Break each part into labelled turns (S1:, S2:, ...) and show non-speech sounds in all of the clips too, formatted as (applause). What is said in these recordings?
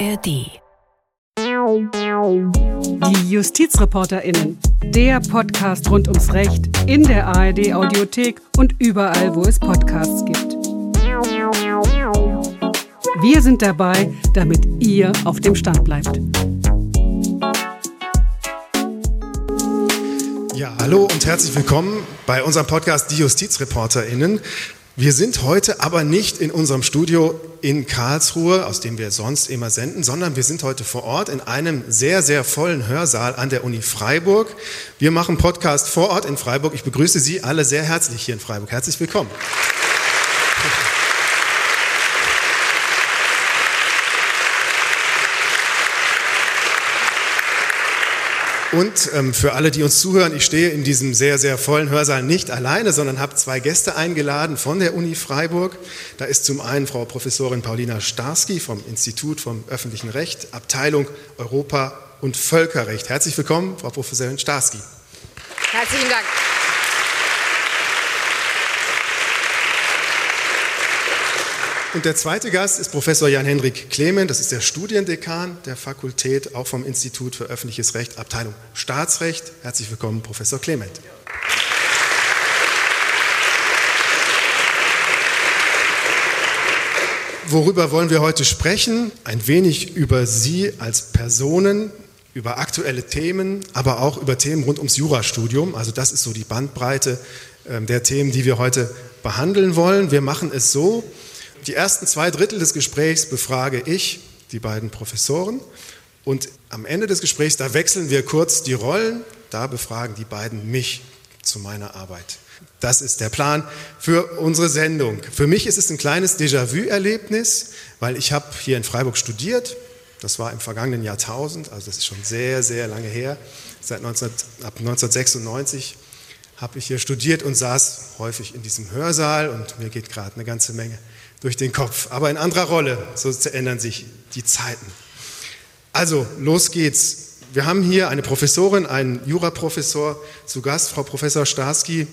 S1: ARD.
S2: Die JustizreporterInnen. Der Podcast rund ums Recht in der ARD-Audiothek und überall, wo es Podcasts gibt. Wir sind dabei, damit ihr auf dem Stand bleibt.
S3: Ja, hallo und herzlich willkommen bei unserem Podcast Die JustizreporterInnen. Wir sind heute aber nicht in unserem Studio in Karlsruhe, aus dem wir sonst immer senden, sondern wir sind heute vor Ort in einem sehr, sehr vollen Hörsaal an der Uni Freiburg. Wir machen Podcast vor Ort in Freiburg. Ich begrüße Sie alle sehr herzlich hier in Freiburg. Herzlich willkommen. Und ähm, für alle, die uns zuhören, ich stehe in diesem sehr, sehr vollen Hörsaal nicht alleine, sondern habe zwei Gäste eingeladen von der Uni Freiburg. Da ist zum einen Frau Professorin Paulina Starski vom Institut vom öffentlichen Recht, Abteilung Europa und Völkerrecht. Herzlich willkommen, Frau Professorin Starski.
S4: Herzlichen Dank.
S3: Und der zweite Gast ist Professor Jan-Hendrik Clement, das ist der Studiendekan der Fakultät, auch vom Institut für öffentliches Recht, Abteilung Staatsrecht. Herzlich willkommen, Professor Clement. Worüber wollen wir heute sprechen? Ein wenig über Sie als Personen, über aktuelle Themen, aber auch über Themen rund ums Jurastudium. Also das ist so die Bandbreite ähm, der Themen, die wir heute behandeln wollen. Wir machen es so, die ersten zwei Drittel des Gesprächs befrage ich die beiden Professoren und am Ende des Gesprächs, da wechseln wir kurz die Rollen, da befragen die beiden mich zu meiner Arbeit. Das ist der Plan für unsere Sendung. Für mich ist es ein kleines Déjà-vu-Erlebnis, weil ich habe hier in Freiburg studiert. Das war im vergangenen Jahrtausend, also das ist schon sehr, sehr lange her. Seit 19, ab 1996 habe ich hier studiert und saß häufig in diesem Hörsaal und mir geht gerade eine ganze Menge durch den Kopf, aber in anderer Rolle. So ändern sich die Zeiten. Also, los geht's. Wir haben hier eine Professorin, einen Juraprofessor zu Gast, Frau Professor Starski.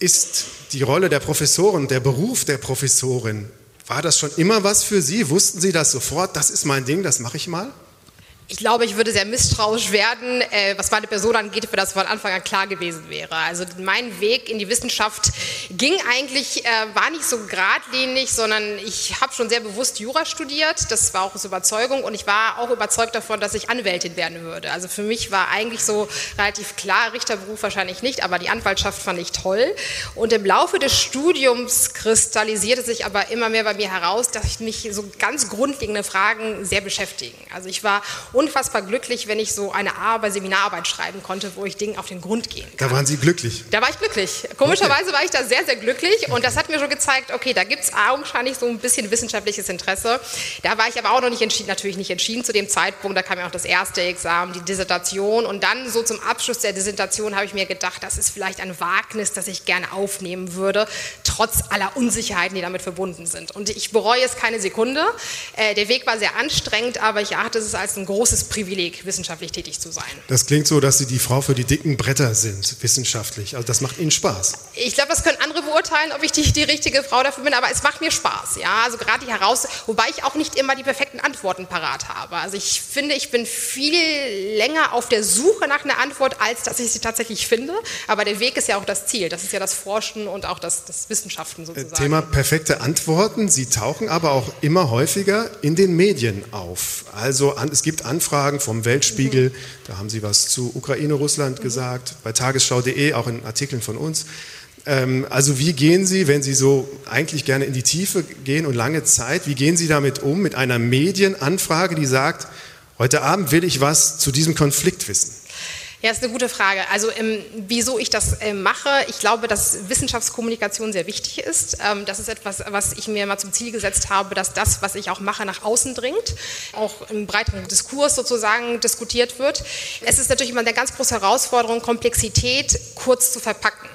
S3: Ist die Rolle der Professorin, der Beruf der Professorin, war das schon immer was für Sie? Wussten Sie das sofort? Das ist mein Ding, das mache ich mal?
S4: Ich glaube, ich würde sehr misstrauisch werden, äh, was meine Person angeht, für das von Anfang an klar gewesen wäre. Also mein Weg in die Wissenschaft ging eigentlich, äh, war nicht so geradlinig, sondern ich habe schon sehr bewusst Jura studiert. Das war auch aus Überzeugung und ich war auch überzeugt davon, dass ich Anwältin werden würde. Also für mich war eigentlich so relativ klar, Richterberuf wahrscheinlich nicht, aber die Anwaltschaft fand ich toll. Und im Laufe des Studiums kristallisierte sich aber immer mehr bei mir heraus, dass ich mich so ganz grundlegende Fragen sehr beschäftigen. Also ich war unfassbar glücklich, wenn ich so eine Arbeit, Seminararbeit schreiben konnte, wo ich Dingen auf den Grund gehen kann.
S3: Da waren Sie glücklich?
S4: Da war ich glücklich. Komischerweise okay. war ich da sehr, sehr glücklich und das hat mir schon gezeigt, okay, da gibt es augenscheinlich so ein bisschen wissenschaftliches Interesse. Da war ich aber auch noch nicht entschieden, natürlich nicht entschieden zu dem Zeitpunkt. Da kam ja auch das erste Examen, die Dissertation und dann so zum Abschluss der Dissertation habe ich mir gedacht, das ist vielleicht ein Wagnis, das ich gerne aufnehmen würde, trotz aller Unsicherheiten, die damit verbunden sind. Und ich bereue es keine Sekunde. Äh, der Weg war sehr anstrengend, aber ich erachte es als ein großes großes Privileg, wissenschaftlich tätig zu sein.
S3: Das klingt so, dass Sie die Frau für die dicken Bretter sind, wissenschaftlich. Also das macht Ihnen Spaß.
S4: Ich glaube, das können andere beurteilen, ob ich die, die richtige Frau dafür bin, aber es macht mir Spaß. Ja, also gerade die heraus, wobei ich auch nicht immer die perfekten Antworten parat habe. Also ich finde, ich bin viel länger auf der Suche nach einer Antwort, als dass ich sie tatsächlich finde. Aber der Weg ist ja auch das Ziel. Das ist ja das Forschen und auch das, das Wissenschaften sozusagen.
S3: Thema perfekte Antworten. Sie tauchen aber auch immer häufiger in den Medien auf. Also es gibt Anfragen vom Weltspiegel, mhm. da haben Sie was zu Ukraine, Russland mhm. gesagt, bei tagesschau.de, auch in Artikeln von uns. Ähm, also wie gehen Sie, wenn Sie so eigentlich gerne in die Tiefe gehen und lange Zeit, wie gehen Sie damit um, mit einer Medienanfrage, die sagt, heute Abend will ich was zu diesem Konflikt wissen?
S4: Ja, ist eine gute Frage. Also ähm, wieso ich das äh, mache, ich glaube, dass Wissenschaftskommunikation sehr wichtig ist. Ähm, das ist etwas, was ich mir mal zum Ziel gesetzt habe, dass das, was ich auch mache, nach außen dringt, auch im breiteren Diskurs sozusagen diskutiert wird. Es ist natürlich immer eine ganz große Herausforderung, Komplexität kurz zu verpacken.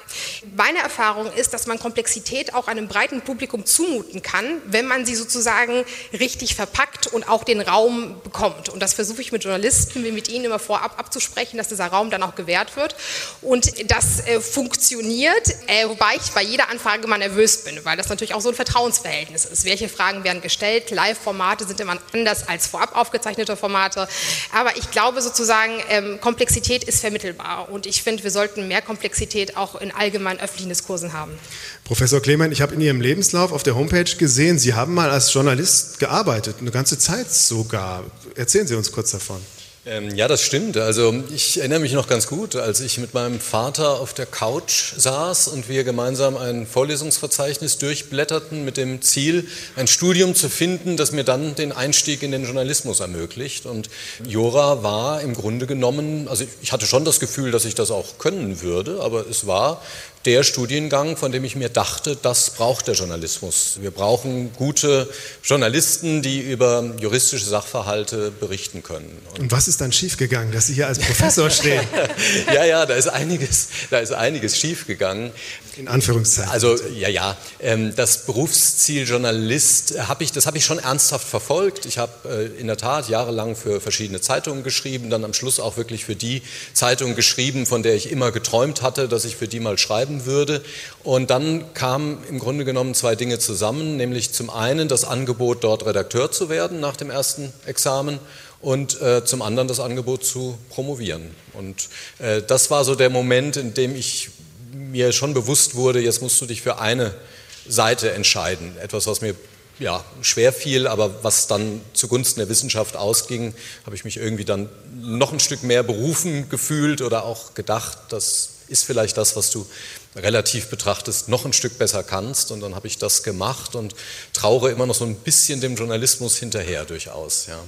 S4: Meine Erfahrung ist, dass man Komplexität auch einem breiten Publikum zumuten kann, wenn man sie sozusagen richtig verpackt und auch den Raum bekommt. Und das versuche ich mit Journalisten, wie mit ihnen immer vorab abzusprechen, dass dieser Raum dann auch gewährt wird. Und das äh, funktioniert, äh, wobei ich bei jeder Anfrage immer nervös bin, weil das natürlich auch so ein Vertrauensverhältnis ist. Welche Fragen werden gestellt? Live-Formate sind immer anders als vorab aufgezeichnete Formate. Aber ich glaube sozusagen, ähm, Komplexität ist vermittelbar. Und ich finde, wir sollten mehr Komplexität auch in allgemeinen öffentlichen Diskursen haben.
S3: Professor Klemann, ich habe in Ihrem Lebenslauf auf der Homepage gesehen, Sie haben mal als Journalist gearbeitet, eine ganze Zeit sogar. Erzählen Sie uns kurz davon.
S1: Ähm, ja, das stimmt. Also ich erinnere mich noch ganz gut, als ich mit meinem Vater auf der Couch saß und wir gemeinsam ein Vorlesungsverzeichnis durchblätterten mit dem Ziel, ein Studium zu finden, das mir dann den Einstieg in den Journalismus ermöglicht. Und Jura war im Grunde genommen, also ich hatte schon das Gefühl, dass ich das auch können würde, aber es war der Studiengang, von dem ich mir dachte, das braucht der Journalismus. Wir brauchen gute Journalisten, die über juristische Sachverhalte berichten können.
S3: Und, Und was ist dann schiefgegangen, dass Sie hier als Professor stehen? (laughs)
S1: ja, ja, da ist einiges, da ist einiges schiefgegangen.
S3: In Anführungszeichen.
S1: Also ja, ja. Ähm, das Berufsziel Journalist habe ich, das habe ich schon ernsthaft verfolgt. Ich habe äh, in der Tat jahrelang für verschiedene Zeitungen geschrieben, dann am Schluss auch wirklich für die Zeitung geschrieben, von der ich immer geträumt hatte, dass ich für die mal schreiben würde. Und dann kamen im Grunde genommen zwei Dinge zusammen, nämlich zum einen das Angebot, dort Redakteur zu werden nach dem ersten Examen und äh, zum anderen das Angebot zu promovieren. Und äh, das war so der Moment, in dem ich mir schon bewusst wurde, jetzt musst du dich für eine Seite entscheiden. Etwas, was mir ja, schwer fiel, aber was dann zugunsten der Wissenschaft ausging, habe ich mich irgendwie dann noch ein Stück mehr berufen gefühlt oder auch gedacht, das ist vielleicht das, was du relativ betrachtest, noch ein Stück besser kannst. Und dann habe ich das gemacht und traure immer noch so ein bisschen dem Journalismus hinterher durchaus. Ja.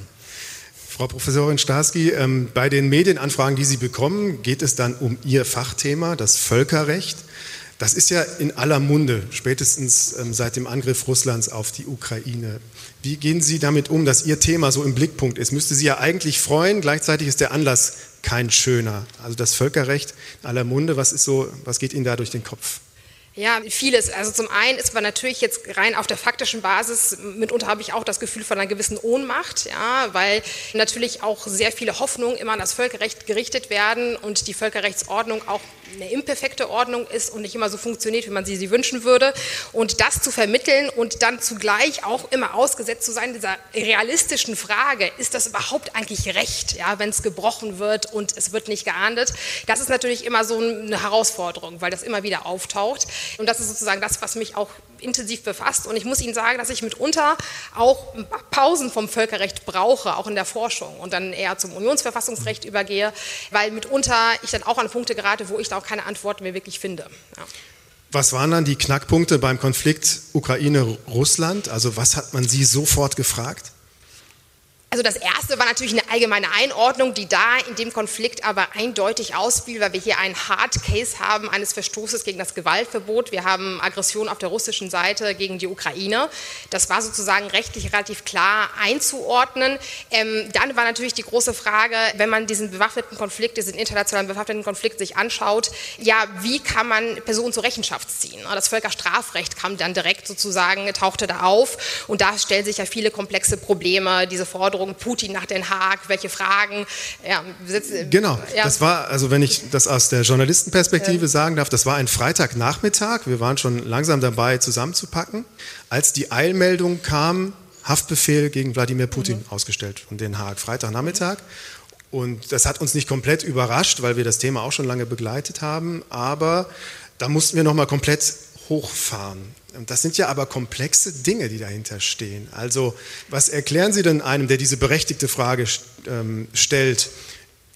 S3: Frau Professorin Starski, ähm, bei den Medienanfragen, die Sie bekommen, geht es dann um Ihr Fachthema, das Völkerrecht. Das ist ja in aller Munde, spätestens ähm, seit dem Angriff Russlands auf die Ukraine. Wie gehen Sie damit um, dass Ihr Thema so im Blickpunkt ist? Müsste Sie ja eigentlich freuen, gleichzeitig ist der Anlass kein schöner. Also das Völkerrecht in aller Munde, was, ist so, was geht Ihnen da durch den Kopf?
S4: Ja, vieles. Also zum einen ist man natürlich jetzt rein auf der faktischen Basis, mitunter habe ich auch das Gefühl von einer gewissen Ohnmacht, ja, weil natürlich auch sehr viele Hoffnungen immer an das Völkerrecht gerichtet werden und die Völkerrechtsordnung auch eine imperfekte Ordnung ist und nicht immer so funktioniert, wie man sie, sie wünschen würde. Und das zu vermitteln und dann zugleich auch immer ausgesetzt zu sein, dieser realistischen Frage, ist das überhaupt eigentlich Recht, ja, wenn es gebrochen wird und es wird nicht geahndet, das ist natürlich immer so eine Herausforderung, weil das immer wieder auftaucht. Und das ist sozusagen das, was mich auch intensiv befasst. Und ich muss Ihnen sagen, dass ich mitunter auch Pausen vom Völkerrecht brauche, auch in der Forschung und dann eher zum Unionsverfassungsrecht übergehe, weil mitunter ich dann auch an Punkte gerate, wo ich da auch keine Antworten mehr wirklich finde. Ja.
S3: Was waren dann die Knackpunkte beim Konflikt Ukraine-Russland? Also was hat man Sie sofort gefragt?
S4: Also das erste war natürlich eine allgemeine Einordnung, die da in dem Konflikt aber eindeutig ausfiel, weil wir hier einen Hard Case haben eines Verstoßes gegen das Gewaltverbot. Wir haben Aggression auf der russischen Seite gegen die Ukraine. Das war sozusagen rechtlich relativ klar einzuordnen. Ähm, dann war natürlich die große Frage, wenn man diesen bewaffneten Konflikt, diesen internationalen bewaffneten Konflikt sich anschaut, ja, wie kann man Personen zur Rechenschaft ziehen? Das Völkerstrafrecht kam dann direkt sozusagen, tauchte da auf und da stellen sich ja viele komplexe Probleme, diese Forderungen Forderungen Putin nach Den Haag, welche Fragen.
S3: Ja, genau, ja. das war, also wenn ich das aus der Journalistenperspektive ja. sagen darf, das war ein Freitagnachmittag, wir waren schon langsam dabei zusammenzupacken, als die Eilmeldung kam, Haftbefehl gegen Wladimir Putin mhm. ausgestellt von Den Haag, Freitagnachmittag. Und das hat uns nicht komplett überrascht, weil wir das Thema auch schon lange begleitet haben, aber da mussten wir nochmal komplett hochfahren. Das sind ja aber komplexe Dinge, die dahinter stehen. Also was erklären Sie denn einem, der diese berechtigte Frage ähm, stellt?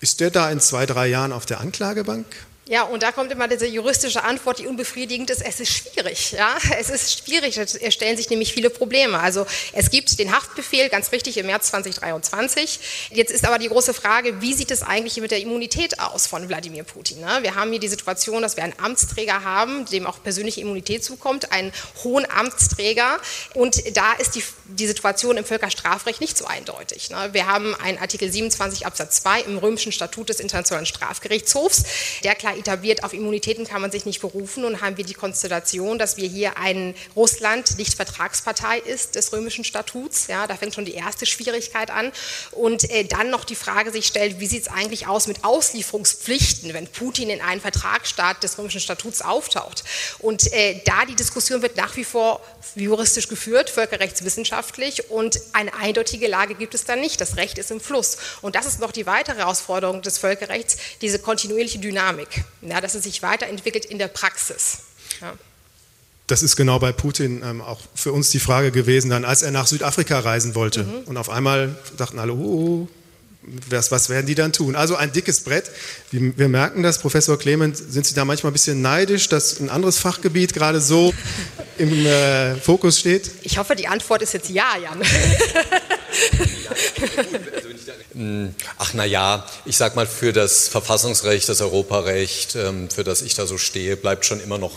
S3: Ist der da in zwei, drei Jahren auf der Anklagebank?
S4: Ja, und da kommt immer diese juristische Antwort, die unbefriedigend ist. Es ist schwierig. Ja? Es ist schwierig. Es stellen sich nämlich viele Probleme. Also es gibt den Haftbefehl, ganz richtig, im März 2023. Jetzt ist aber die große Frage, wie sieht es eigentlich mit der Immunität aus von Wladimir Putin? Ne? Wir haben hier die Situation, dass wir einen Amtsträger haben, dem auch persönliche Immunität zukommt, einen hohen Amtsträger. Und da ist die die Situation im Völkerstrafrecht nicht so eindeutig. Ne? Wir haben einen Artikel 27 Absatz 2 im römischen Statut des Internationalen Strafgerichtshofs, der klar etabliert, auf Immunitäten kann man sich nicht berufen und haben wir die Konstellation, dass wir hier ein Russland nicht Vertragspartei ist des römischen Statuts. Ja, da fängt schon die erste Schwierigkeit an. Und äh, dann noch die Frage sich stellt, wie sieht es eigentlich aus mit Auslieferungspflichten, wenn Putin in einen Vertragsstaat des römischen Statuts auftaucht. Und äh, da die Diskussion wird nach wie vor juristisch geführt, völkerrechtswissenschaftlich und eine eindeutige Lage gibt es da nicht. Das Recht ist im Fluss. Und das ist noch die weitere Herausforderung des Völkerrechts, diese kontinuierliche Dynamik, ja, dass es sich weiterentwickelt in der Praxis. Ja.
S3: Das ist genau bei Putin ähm, auch für uns die Frage gewesen, dann als er nach Südafrika reisen wollte. Mhm. Und auf einmal dachten alle, oh, was, was, werden die dann tun? Also ein dickes Brett. Wir merken das, Professor Clement, sind Sie da manchmal ein bisschen neidisch, dass ein anderes Fachgebiet gerade so im äh, Fokus steht?
S4: Ich hoffe, die Antwort ist jetzt ja, Jan. (laughs) (laughs)
S1: Ach na ja, ich sag mal, für das Verfassungsrecht, das Europarecht, ähm, für das ich da so stehe, bleibt schon immer noch,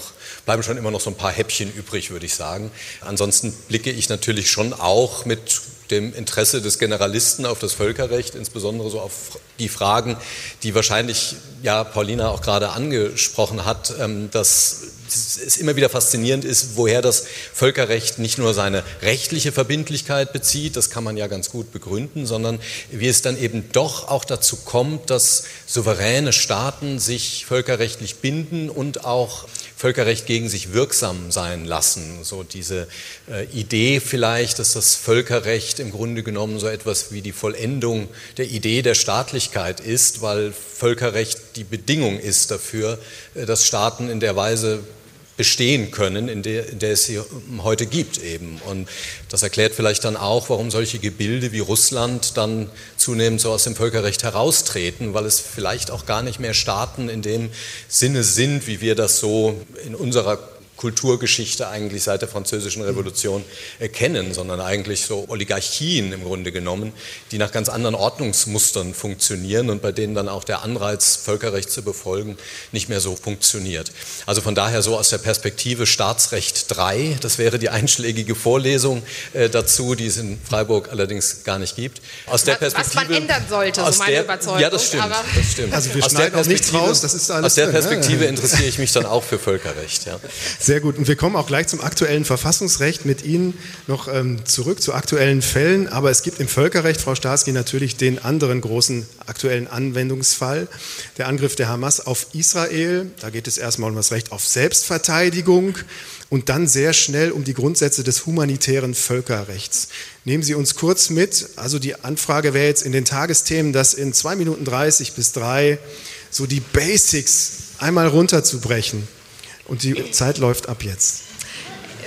S1: bleiben schon immer noch so ein paar Häppchen übrig, würde ich sagen. Ansonsten blicke ich natürlich schon auch mit dem Interesse des Generalisten auf das Völkerrecht, insbesondere so auf die Fragen, die wahrscheinlich ja Paulina auch gerade angesprochen hat, ähm, dass es immer wieder faszinierend ist, woher das Völkerrecht nicht nur seine rechtliche Verbindlichkeit bezieht, das kann man ja ganz gut begründen, sondern wie es dann eben doch auch dazu kommt, dass souveräne Staaten sich völkerrechtlich binden und auch Völkerrecht gegen sich wirksam sein lassen. So diese äh, Idee vielleicht, dass das Völkerrecht im Grunde genommen so etwas wie die Vollendung der Idee der Staatlichkeit ist, weil Völkerrecht die Bedingung ist dafür, äh, dass Staaten in der Weise bestehen können, in der, in der es sie heute gibt eben. Und das erklärt vielleicht dann auch, warum solche Gebilde wie Russland dann zunehmend so aus dem Völkerrecht heraustreten, weil es vielleicht auch gar nicht mehr Staaten in dem Sinne sind, wie wir das so in unserer Kulturgeschichte eigentlich seit der Französischen Revolution erkennen, sondern eigentlich so Oligarchien im Grunde genommen, die nach ganz anderen Ordnungsmustern funktionieren und bei denen dann auch der Anreiz, Völkerrecht zu befolgen, nicht mehr so funktioniert. Also von daher so aus der Perspektive Staatsrecht 3, das wäre die einschlägige Vorlesung äh, dazu, die es in Freiburg allerdings gar nicht gibt.
S4: Aus der Perspektive, Was man ändern sollte, so meine der, Überzeugung.
S1: Ja, das stimmt. das stimmt.
S3: Also wir aus schneiden auch nichts raus, das ist alles
S1: Aus der Perspektive drin, interessiere ich mich dann auch für Völkerrecht. Ja. (laughs)
S3: Sehr gut. Und wir kommen auch gleich zum aktuellen Verfassungsrecht mit Ihnen noch ähm, zurück zu aktuellen Fällen. Aber es gibt im Völkerrecht, Frau Starsky, natürlich den anderen großen aktuellen Anwendungsfall, der Angriff der Hamas auf Israel. Da geht es erstmal um das Recht auf Selbstverteidigung und dann sehr schnell um die Grundsätze des humanitären Völkerrechts. Nehmen Sie uns kurz mit. Also die Anfrage wäre jetzt in den Tagesthemen, das in zwei Minuten 30 bis drei so die Basics einmal runterzubrechen. Und die Zeit läuft ab jetzt.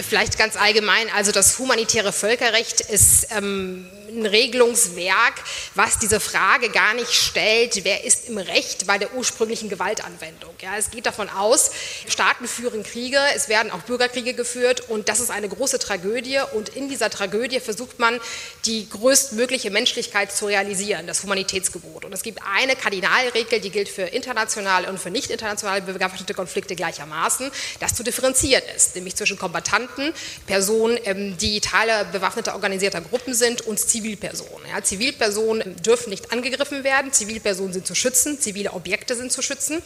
S4: Vielleicht ganz allgemein, also das humanitäre Völkerrecht ist ähm, ein Regelungswerk, was diese Frage gar nicht stellt, wer ist im Recht bei der ursprünglichen Gewaltanwendung. Ja, es geht davon aus, Staaten führen Kriege, es werden auch Bürgerkriege geführt und das ist eine große Tragödie und in dieser Tragödie versucht man, die größtmögliche Menschlichkeit zu realisieren, das Humanitätsgebot. Und es gibt eine Kardinalregel, die gilt für internationale und für nicht internationale bewaffnete Konflikte gleichermaßen, das zu differenzieren ist, nämlich zwischen Kombattanten, Personen, ähm, die Teile bewaffneter organisierter Gruppen sind und Zivilisten Zivilpersonen. Ja, Zivilpersonen dürfen nicht angegriffen werden, Zivilpersonen sind zu schützen, zivile Objekte sind zu schützen.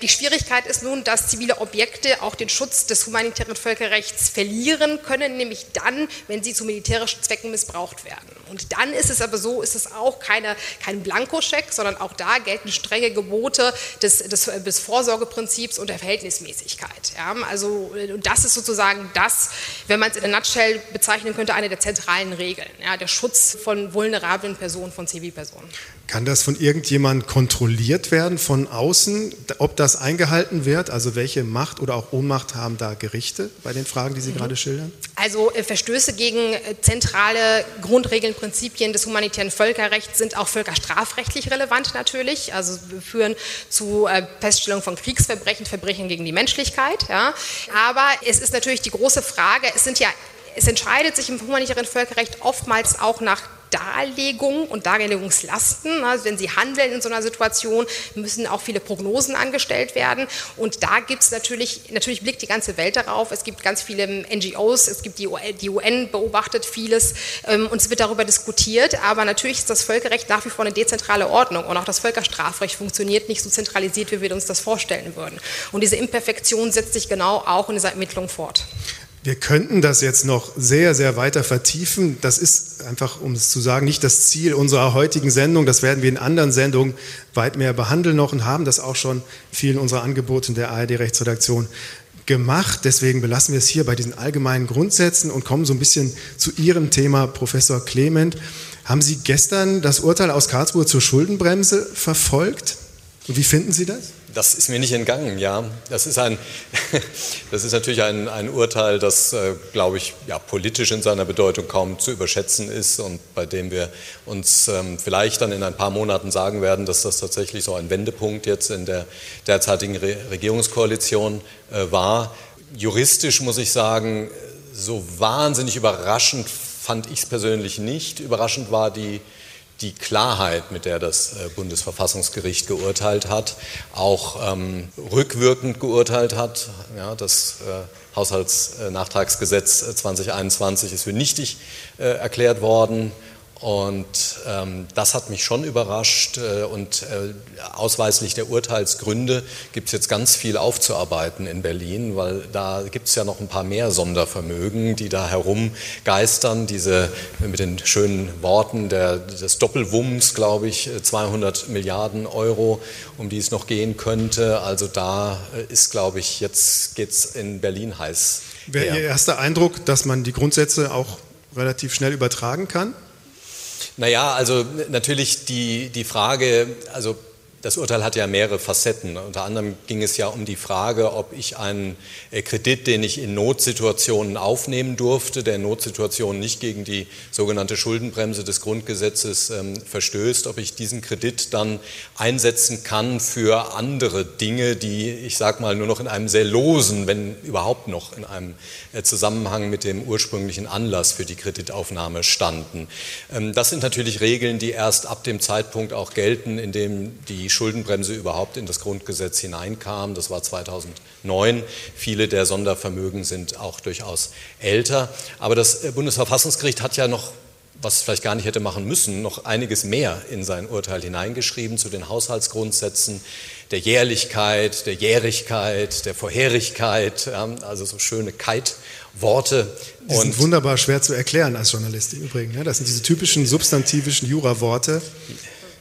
S4: Die Schwierigkeit ist nun, dass zivile Objekte auch den Schutz des humanitären Völkerrechts verlieren können, nämlich dann, wenn sie zu militärischen Zwecken missbraucht werden. Und dann ist es aber so, ist es auch keine, kein Blankoscheck, sondern auch da gelten strenge Gebote des, des, des Vorsorgeprinzips und der Verhältnismäßigkeit. Ja, also, und das ist sozusagen das, wenn man es in der Nutshell bezeichnen könnte, eine der zentralen Regeln. Ja, der Schutz von vulnerablen Personen, von Zivilpersonen.
S3: Kann das von irgendjemand kontrolliert werden von außen, ob das eingehalten wird? Also welche Macht oder auch Ohnmacht haben da Gerichte bei den Fragen, die Sie mhm. gerade schildern?
S4: Also äh, Verstöße gegen äh, zentrale Grundregeln, Prinzipien des humanitären Völkerrechts sind auch völkerstrafrechtlich relevant natürlich. Also führen zu äh, Feststellung von Kriegsverbrechen, Verbrechen gegen die Menschlichkeit. Ja. Aber es ist natürlich die große Frage, es sind ja es entscheidet sich im humanitären Völkerrecht oftmals auch nach Darlegung und Darlegungslasten. Also wenn Sie handeln in so einer Situation, müssen auch viele Prognosen angestellt werden. Und da gibt es natürlich, natürlich blickt die ganze Welt darauf. Es gibt ganz viele NGOs, es gibt die UN, die UN beobachtet vieles ähm, und es wird darüber diskutiert. Aber natürlich ist das Völkerrecht nach wie vor eine dezentrale Ordnung und auch das Völkerstrafrecht funktioniert nicht so zentralisiert, wie wir uns das vorstellen würden. Und diese Imperfektion setzt sich genau auch in dieser Ermittlung fort.
S3: Wir könnten das jetzt noch sehr, sehr weiter vertiefen. Das ist einfach, um es zu sagen, nicht das Ziel unserer heutigen Sendung. Das werden wir in anderen Sendungen weit mehr behandeln noch und haben das auch schon vielen unserer Angebote in der ARD-Rechtsredaktion gemacht. Deswegen belassen wir es hier bei diesen allgemeinen Grundsätzen und kommen so ein bisschen zu Ihrem Thema, Professor Clement. Haben Sie gestern das Urteil aus Karlsruhe zur Schuldenbremse verfolgt? Und wie finden Sie das?
S1: Das ist mir nicht entgangen, ja. Das ist, ein, (laughs) das ist natürlich ein, ein Urteil, das, äh, glaube ich, ja, politisch in seiner Bedeutung kaum zu überschätzen ist und bei dem wir uns ähm, vielleicht dann in ein paar Monaten sagen werden, dass das tatsächlich so ein Wendepunkt jetzt in der derzeitigen Re Regierungskoalition äh, war. Juristisch muss ich sagen, so wahnsinnig überraschend fand ich es persönlich nicht. Überraschend war die die Klarheit, mit der das äh, Bundesverfassungsgericht geurteilt hat, auch ähm, rückwirkend geurteilt hat. Ja, das äh, Haushaltsnachtragsgesetz 2021 ist für nichtig äh, erklärt worden. Und ähm, das hat mich schon überrascht. Äh, und äh, ausweislich der Urteilsgründe gibt es jetzt ganz viel aufzuarbeiten in Berlin, weil da gibt es ja noch ein paar mehr Sondervermögen, die da herumgeistern. Diese mit den schönen Worten der, des Doppelwumms, glaube ich, 200 Milliarden Euro, um die es noch gehen könnte. Also da äh, ist, glaube ich, jetzt geht es in Berlin heiß.
S3: Wäre Ihr erster Eindruck, dass man die Grundsätze auch relativ schnell übertragen kann?
S1: Naja, also natürlich die, die Frage, also das Urteil hat ja mehrere Facetten. Unter anderem ging es ja um die Frage, ob ich einen äh, Kredit, den ich in Notsituationen aufnehmen durfte, der in Notsituationen nicht gegen die sogenannte Schuldenbremse des Grundgesetzes ähm, verstößt, ob ich diesen Kredit dann einsetzen kann für andere Dinge, die, ich sage mal, nur noch in einem sehr losen, wenn überhaupt noch in einem äh, Zusammenhang mit dem ursprünglichen Anlass für die Kreditaufnahme standen. Ähm, das sind natürlich Regeln, die erst ab dem Zeitpunkt auch gelten, in dem die Schuldenbremse überhaupt in das Grundgesetz hineinkam. Das war 2009. Viele der Sondervermögen sind auch durchaus älter. Aber das äh, Bundesverfassungsgericht hat ja noch was es vielleicht gar nicht hätte machen müssen, noch einiges mehr in sein Urteil hineingeschrieben zu den Haushaltsgrundsätzen der Jährlichkeit, der Jährigkeit, der Vorherigkeit, also so schöne Kite-Worte.
S3: Die sind wunderbar schwer zu erklären als Journalist im Übrigen. Das sind diese typischen substantivischen Jura-Worte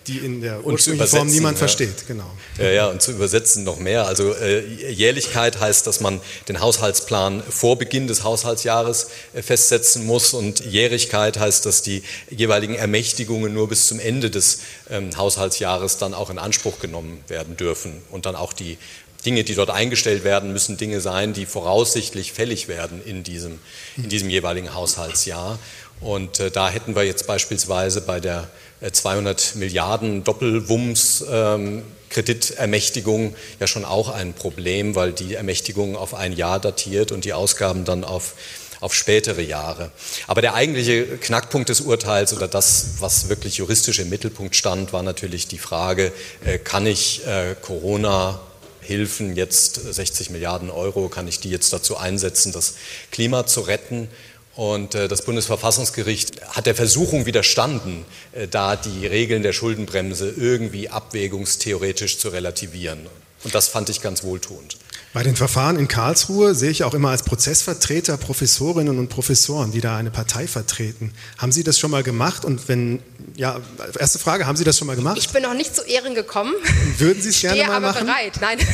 S3: die in der ursprünglichen Form niemand ja. versteht.
S1: Genau. Ja, ja, und zu übersetzen noch mehr. Also äh, Jährlichkeit heißt, dass man den Haushaltsplan vor Beginn des Haushaltsjahres äh, festsetzen muss und Jährigkeit heißt, dass die jeweiligen Ermächtigungen nur bis zum Ende des ähm, Haushaltsjahres dann auch in Anspruch genommen werden dürfen und dann auch die Dinge, die dort eingestellt werden, müssen Dinge sein, die voraussichtlich fällig werden in diesem, in diesem jeweiligen Haushaltsjahr. Und äh, da hätten wir jetzt beispielsweise bei der 200 äh, Milliarden Doppelwumms ähm, Kreditermächtigung ja schon auch ein Problem, weil die Ermächtigung auf ein Jahr datiert und die Ausgaben dann auf, auf spätere Jahre. Aber der eigentliche Knackpunkt des Urteils oder das, was wirklich juristisch im Mittelpunkt stand, war natürlich die Frage, äh, kann ich äh, Corona Hilfen jetzt 60 Milliarden Euro, kann ich die jetzt dazu einsetzen, das Klima zu retten? Und äh, das Bundesverfassungsgericht hat der Versuchung widerstanden, äh, da die Regeln der Schuldenbremse irgendwie abwägungstheoretisch zu relativieren. Und das fand ich ganz wohltuend.
S3: Bei den Verfahren in Karlsruhe sehe ich auch immer als Prozessvertreter Professorinnen und Professoren, die da eine Partei vertreten. Haben Sie das schon mal gemacht? Und wenn, ja, erste Frage, haben Sie das schon mal gemacht?
S4: Ich bin noch nicht zu Ehren gekommen.
S3: Würden Sie es gerne mal machen?
S4: Ich stehe aber bereit, nein. (laughs) (laughs)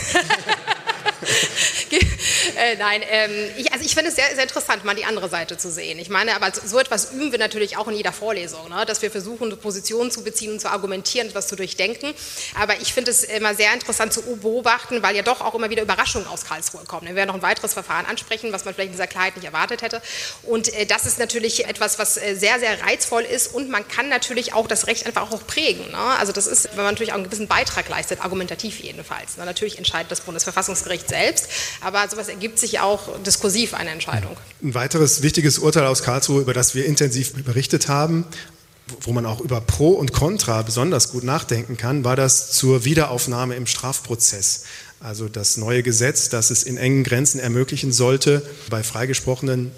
S4: (laughs) (laughs) äh, nein, ähm, ich, also ich finde es sehr, sehr interessant, mal die andere Seite zu sehen. Ich meine, aber so etwas üben wir natürlich auch in jeder Vorlesung, ne? dass wir versuchen, Positionen zu beziehen und zu argumentieren, etwas zu durchdenken. Aber ich finde es immer sehr interessant zu beobachten, weil ja doch auch immer wieder Überraschungen aus Karlsruhe kommen. Wir werden noch ein weiteres Verfahren ansprechen, was man vielleicht in dieser Klarheit nicht erwartet hätte. Und äh, das ist natürlich etwas, was äh, sehr, sehr reizvoll ist und man kann natürlich auch das Recht einfach auch prägen. Ne? Also das ist, wenn man natürlich auch einen gewissen Beitrag leistet, argumentativ jedenfalls. Ne? Natürlich entscheidet das Bundesverfassungsgericht selbst, aber sowas ergibt sich auch diskursiv eine Entscheidung.
S3: Ein weiteres wichtiges Urteil aus Karlsruhe, über das wir intensiv berichtet haben, wo man auch über Pro und Contra besonders gut nachdenken kann, war das zur Wiederaufnahme im Strafprozess. Also das neue Gesetz, das es in engen Grenzen ermöglichen sollte, bei Freigesprochenen,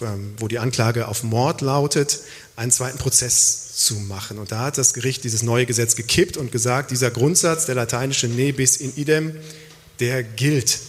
S3: ähm, wo die Anklage auf Mord lautet, einen zweiten Prozess zu machen. Und da hat das Gericht dieses neue Gesetz gekippt und gesagt, dieser Grundsatz, der lateinische ne bis in idem, der gilt.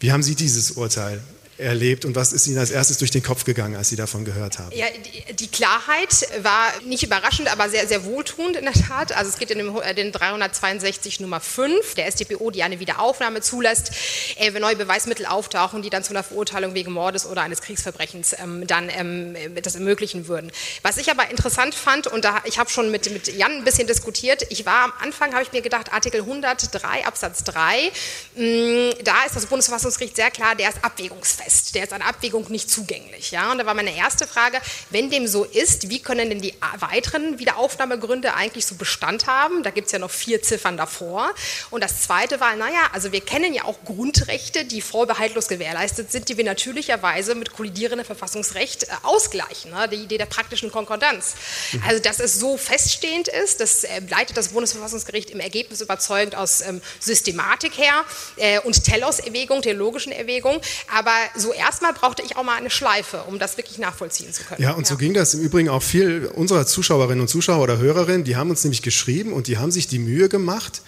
S3: Wie haben Sie dieses Urteil erlebt und was ist Ihnen als erstes durch den Kopf gegangen, als Sie davon gehört haben?
S4: Ja, die, Klarheit war nicht überraschend, aber sehr, sehr wohltuend in der Tat. Also es geht in äh, den 362 Nummer 5 der StPO, die eine Wiederaufnahme zulässt, äh, wenn neue Beweismittel auftauchen, die dann zu einer Verurteilung wegen Mordes oder eines Kriegsverbrechens ähm, dann ähm, das ermöglichen würden. Was ich aber interessant fand, und da, ich habe schon mit, mit Jan ein bisschen diskutiert, ich war am Anfang, habe ich mir gedacht, Artikel 103 Absatz 3, mh, mm, da ist das Bundesverfassungsgericht sehr klar, der ist abwägungsfest fest, der ist an Abwägung nicht zugänglich. Ja? Und da war meine erste Frage, wenn dem so ist, wie können denn die weiteren Wiederaufnahmegründe eigentlich so Bestand haben? Da gibt es ja noch vier Ziffern davor. Und das zweite war, naja, also wir kennen ja auch Grundrechte, die vorbehaltlos gewährleistet sind, die wir natürlicherweise mit kollidierendem Verfassungsrecht äh, ausgleichen. Ne? Die Idee der praktischen Konkordanz. Mhm. Also, dass es so feststehend ist, das äh, leitet das Bundesverfassungsgericht im Ergebnis überzeugend aus ähm, Systematik her äh, und Telos-Erwägung, theologischen Erwägung. Aber so erstmal brauchte ich auch mal eine Schleife, um das wirklich nachvollziehen zu können.
S3: Ja, und ja. so ging das im Übrigen auch viel unserer Zuschauerinnen und Zuschauer oder Hörerinnen, die haben uns nämlich geschrieben und die haben sich die Mühe gemacht,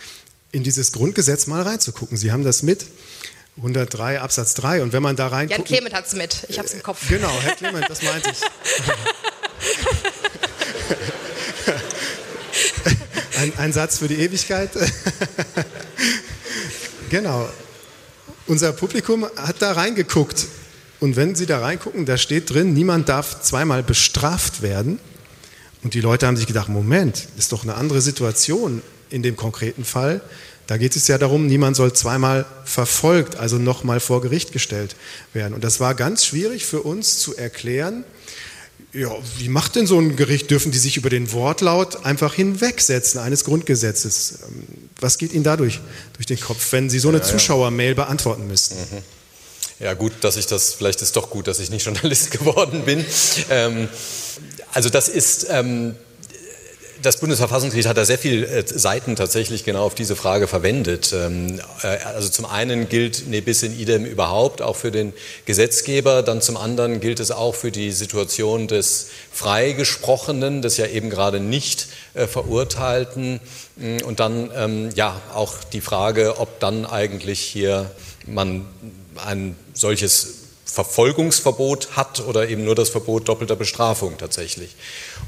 S3: in dieses Grundgesetz mal reinzugucken. Sie haben das mit. 103 Absatz 3 und wenn man da rein
S4: Jan Clement hat es mit, ich habe es im Kopf.
S3: Genau, Herr Clement, das meinte ich. (laughs) ein, ein Satz für die Ewigkeit. (laughs) genau, unser Publikum hat da reingeguckt. Und wenn Sie da reingucken, da steht drin, niemand darf zweimal bestraft werden. Und die Leute haben sich gedacht, Moment, ist doch eine andere Situation in dem konkreten Fall. Da geht es ja darum, niemand soll zweimal verfolgt, also nochmal vor Gericht gestellt werden. Und das war ganz schwierig für uns zu erklären, ja, wie macht denn so ein Gericht? Dürfen die sich über den Wortlaut einfach hinwegsetzen eines Grundgesetzes? Ähm, was geht Ihnen dadurch durch den Kopf, wenn Sie so eine ja, Zuschauermail beantworten müssten? Mhm.
S1: Ja, gut, dass ich das, vielleicht ist doch gut, dass ich nicht (laughs) Journalist geworden bin. Ähm, also das ist, ähm, das Bundesverfassungsgericht hat da sehr viele äh, Seiten tatsächlich genau auf diese Frage verwendet. Ähm, äh, also zum einen gilt ne bis in idem überhaupt auch für den Gesetzgeber, dann zum anderen gilt es auch für die Situation des Freigesprochenen, des ja eben gerade nicht äh, Verurteilten mm, und dann ähm, ja auch die Frage, ob dann eigentlich hier man ein solches Verfolgungsverbot hat oder eben nur das Verbot doppelter Bestrafung tatsächlich.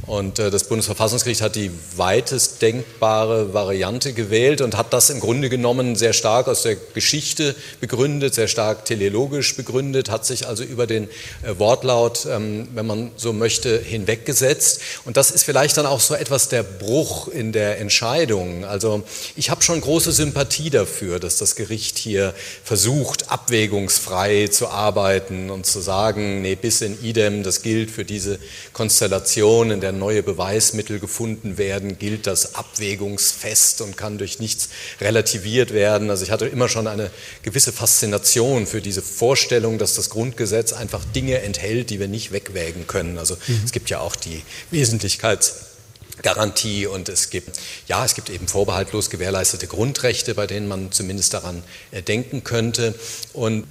S1: Und äh, das Bundesverfassungsgericht hat die weitest denkbare Variante gewählt und hat das im Grunde genommen sehr stark aus der Geschichte begründet, sehr stark teleologisch begründet, hat sich also über den äh, Wortlaut, ähm, wenn man so möchte, hinweggesetzt. Und das ist vielleicht dann auch so etwas der Bruch in der Entscheidung. Also ich habe schon große Sympathie dafür, dass das Gericht hier versucht, abwägungsfrei zu arbeiten und zu sagen, nee, bis in idem, das gilt für diese Konstellation, in der neue Beweismittel gefunden werden, gilt das abwägungsfest und kann durch nichts relativiert werden. Also ich hatte immer schon eine gewisse Faszination für diese Vorstellung, dass das Grundgesetz einfach Dinge enthält, die wir nicht wegwägen können. Also mhm. es gibt ja auch die Wesentlichkeits Garantie und es gibt, ja, es gibt eben vorbehaltlos gewährleistete Grundrechte, bei denen man zumindest daran äh, denken könnte. Und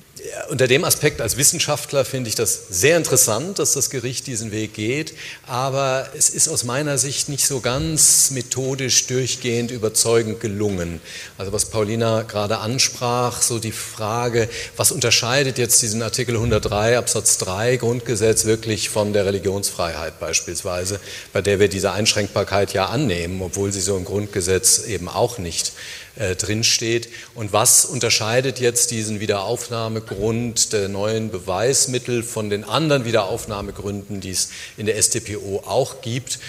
S1: unter dem Aspekt als Wissenschaftler finde ich das sehr interessant, dass das Gericht diesen Weg geht, aber es ist aus meiner Sicht nicht so ganz methodisch durchgehend überzeugend gelungen. Also was Paulina gerade ansprach, so die Frage, was unterscheidet jetzt diesen Artikel 103 Absatz 3 Grundgesetz wirklich von der Religionsfreiheit beispielsweise, bei der wir diese Einschränkbarkeit ja annehmen, obwohl sie so im Grundgesetz eben auch nicht äh, drinsteht. Und was unterscheidet jetzt diesen Wiederaufnahmegrund der neuen Beweismittel von den anderen Wiederaufnahmegründen, die es in der StPO auch gibt?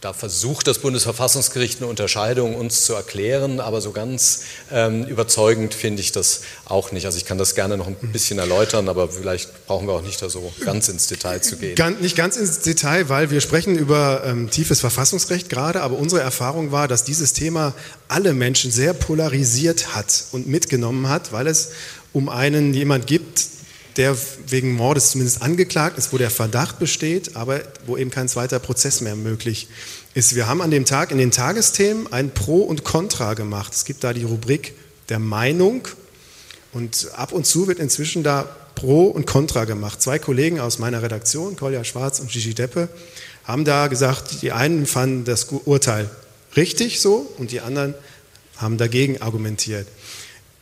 S1: Da versucht das Bundesverfassungsgericht eine Unterscheidung uns zu erklären, aber so ganz ähm, überzeugend finde ich das auch nicht. Also ich kann das gerne noch ein bisschen erläutern, aber vielleicht brauchen wir auch nicht da so ganz ins Detail zu gehen.
S3: Ganz, nicht ganz ins Detail, weil wir sprechen über ähm, tiefes Verfassungsrecht gerade, aber unsere Erfahrung war, dass dieses Thema alle Menschen sehr polarisiert hat und mitgenommen hat, weil es um einen jemand gibt, der wegen Mordes zumindest angeklagt ist, wo der Verdacht besteht, aber wo eben kein zweiter Prozess mehr möglich ist. Wir haben an dem Tag in den Tagesthemen ein Pro und Contra gemacht. Es gibt da die Rubrik der Meinung und ab und zu wird inzwischen da Pro und Contra gemacht. Zwei Kollegen aus meiner Redaktion, Kolja Schwarz und Gigi Deppe, haben da gesagt, die einen fanden das Urteil richtig so und die anderen haben dagegen argumentiert.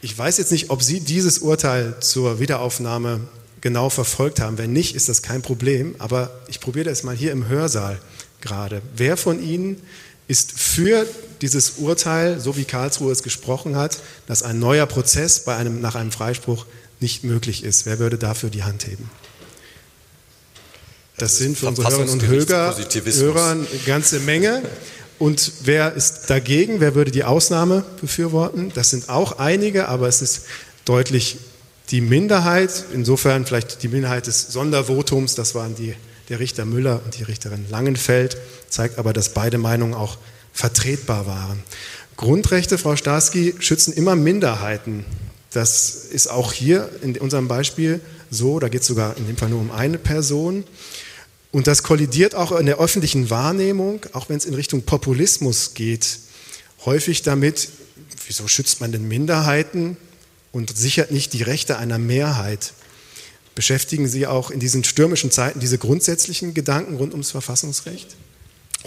S3: Ich weiß jetzt nicht, ob Sie dieses Urteil zur Wiederaufnahme genau verfolgt haben. Wenn nicht, ist das kein Problem. Aber ich probiere das mal hier im Hörsaal gerade. Wer von Ihnen ist für dieses Urteil, so wie Karlsruhe es gesprochen hat, dass ein neuer Prozess bei einem, nach einem Freispruch nicht möglich ist? Wer würde dafür die Hand heben? Das, sind für unsere Hörerinnen und Hörer eine ganze Menge. Und wer ist dagegen? Wer würde die Ausnahme befürworten? Das sind auch einige, aber es ist deutlich die Minderheit. Insofern vielleicht die Minderheit des Sondervotums. Das waren die, der Richter Müller und die Richterin Langenfeld. Zeigt aber, dass beide Meinungen auch vertretbar waren. Grundrechte, Frau Starski, schützen immer Minderheiten. Das ist auch hier in unserem Beispiel so. Da geht es sogar in dem Fall nur um eine Person. Und das kollidiert auch in der öffentlichen Wahrnehmung, auch wenn es in Richtung Populismus geht, häufig damit, wieso schützt man denn Minderheiten und sichert nicht die Rechte einer Mehrheit? Beschäftigen Sie auch in diesen stürmischen Zeiten diese grundsätzlichen Gedanken rund ums Verfassungsrecht?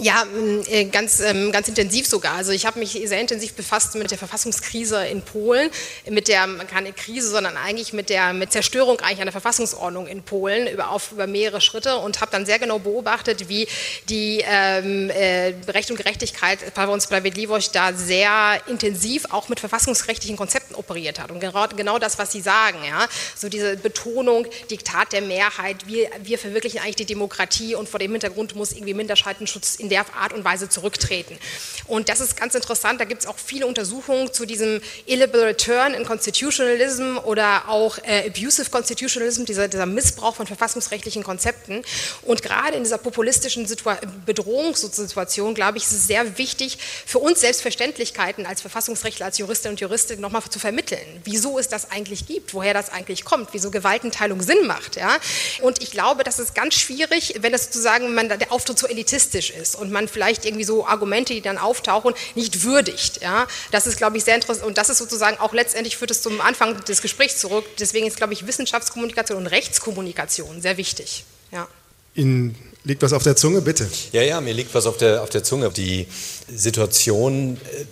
S4: Ja, äh, ganz, ähm, ganz intensiv sogar. Also ich habe mich sehr intensiv befasst mit der Verfassungskrise in Polen, mit der, keine Krise, sondern eigentlich mit der mit Zerstörung eigentlich einer Verfassungsordnung in Polen über, auf, über mehrere Schritte und habe dann sehr genau beobachtet, wie die ähm, äh, Recht und Gerechtigkeit bei Sprawiedliwość da sehr intensiv auch mit verfassungsrechtlichen Konzepten operiert hat. Und genau, genau das, was Sie sagen, ja, so diese Betonung, Diktat der Mehrheit, wir, wir verwirklichen eigentlich die Demokratie und vor dem Hintergrund muss irgendwie Minderheitenschutz in in der Art und Weise zurücktreten. Und das ist ganz interessant, da gibt es auch viele Untersuchungen zu diesem illiberal turn in Constitutionalism oder auch äh, abusive Constitutionalism, dieser, dieser, Missbrauch von verfassungsrechtlichen Konzepten. Und gerade in dieser populistischen Situa Bedrohungssituation, glaube ich, ist es sehr wichtig, für uns Selbstverständlichkeiten als Verfassungsrechtler, als Juristin und Juristin nochmal zu vermitteln, wieso es das eigentlich gibt, woher das eigentlich kommt, wieso Gewaltenteilung Sinn macht. Ja? Und ich glaube, das ist ganz schwierig, wenn das sozusagen man, der Auftritt so elitistisch ist und man vielleicht irgendwie so Argumente, die dann auftauchen, nicht würdigt. Ja? Das ist, glaube ich, sehr interessant und das ist sozusagen auch letztendlich führt es zum Anfang des Gesprächs zurück. Deswegen ist, glaube ich, Wissenschaftskommunikation und Rechtskommunikation sehr wichtig. Ja.
S3: Ihnen liegt was auf der Zunge, bitte.
S1: Ja, ja, mir liegt was auf der, auf der Zunge. Die Situation äh,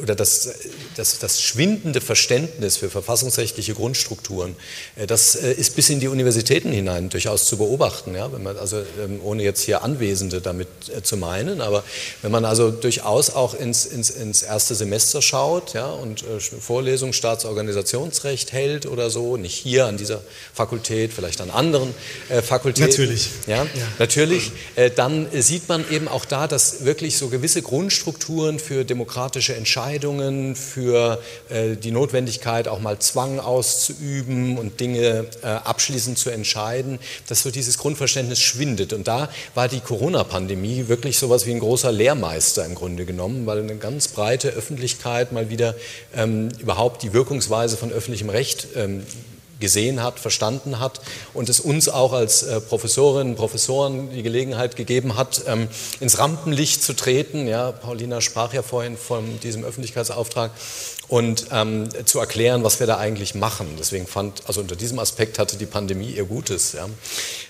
S1: oder das, das, das schwindende Verständnis für verfassungsrechtliche Grundstrukturen, äh, das äh, ist bis in die Universitäten hinein durchaus zu beobachten. Ja? Wenn man also, ähm, ohne jetzt hier Anwesende damit zu meinen, aber wenn man also durchaus auch ins, ins, ins erste Semester schaut ja, und Vorlesungen Staatsorganisationsrecht hält oder so, nicht hier an dieser Fakultät, vielleicht an anderen Fakultäten.
S3: Natürlich.
S1: Ja, ja. natürlich, dann sieht man eben auch da, dass wirklich so gewisse Grundstrukturen für demokratische Entscheidungen, für äh, die Notwendigkeit, auch mal Zwang auszuüben und Dinge äh, abschließend zu entscheiden, dass so dieses Grundverständnis schwindet. Und da war die Corona-Pandemie wirklich so etwas wie ein großer Lehrmeister im Grunde genommen, weil eine ganz breite Öffentlichkeit mal wieder ähm, überhaupt die Wirkungsweise von öffentlichem Recht ähm, gesehen hat, verstanden hat und es uns auch als äh, Professorinnen und Professoren die Gelegenheit gegeben hat, ähm, ins Rampenlicht zu treten. Ja, Paulina sprach ja vorhin von diesem Öffentlichkeitsauftrag und ähm, zu erklären, was wir da eigentlich machen. Deswegen fand, also unter diesem Aspekt hatte die Pandemie ihr Gutes. Ja.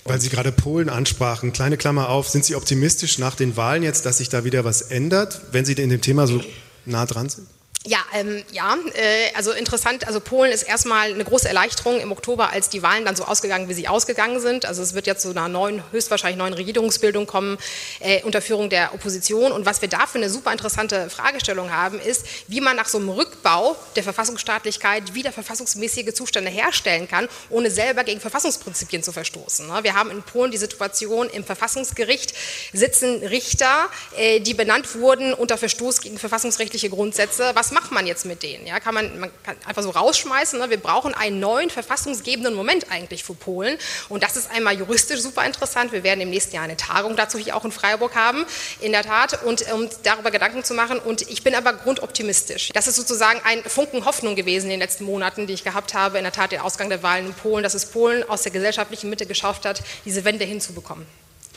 S3: Weil Sie gerade Polen ansprachen, kleine Klammer auf, sind Sie optimistisch nach den Wahlen jetzt, dass sich da wieder was ändert, wenn Sie in dem Thema so nah dran sind?
S4: Ja, ähm, ja, äh, also interessant, also Polen ist erstmal eine große Erleichterung im Oktober, als die Wahlen dann so ausgegangen, wie sie ausgegangen sind. Also es wird jetzt zu einer neuen, höchstwahrscheinlich neuen Regierungsbildung kommen äh, unter Führung der Opposition. Und was wir da für eine super interessante Fragestellung haben, ist, wie man nach so einem Rückbau der Verfassungsstaatlichkeit wieder verfassungsmäßige Zustände herstellen kann, ohne selber gegen Verfassungsprinzipien zu verstoßen. Ne? Wir haben in Polen die Situation, im Verfassungsgericht sitzen Richter, äh, die benannt wurden unter Verstoß gegen verfassungsrechtliche Grundsätze. Was macht man jetzt mit denen? Ja, kann man, man kann einfach so rausschmeißen. Ne? Wir brauchen einen neuen verfassungsgebenden Moment eigentlich für Polen. Und das ist einmal juristisch super interessant. Wir werden im nächsten Jahr eine Tagung dazu hier auch in Freiburg haben, in der Tat, und um darüber Gedanken zu machen. Und ich bin aber grundoptimistisch. Das ist sozusagen ein Funken Hoffnung gewesen in den letzten Monaten, die ich gehabt habe. In der Tat der Ausgang der Wahlen in Polen, dass es Polen aus der gesellschaftlichen Mitte geschafft hat, diese Wende hinzubekommen.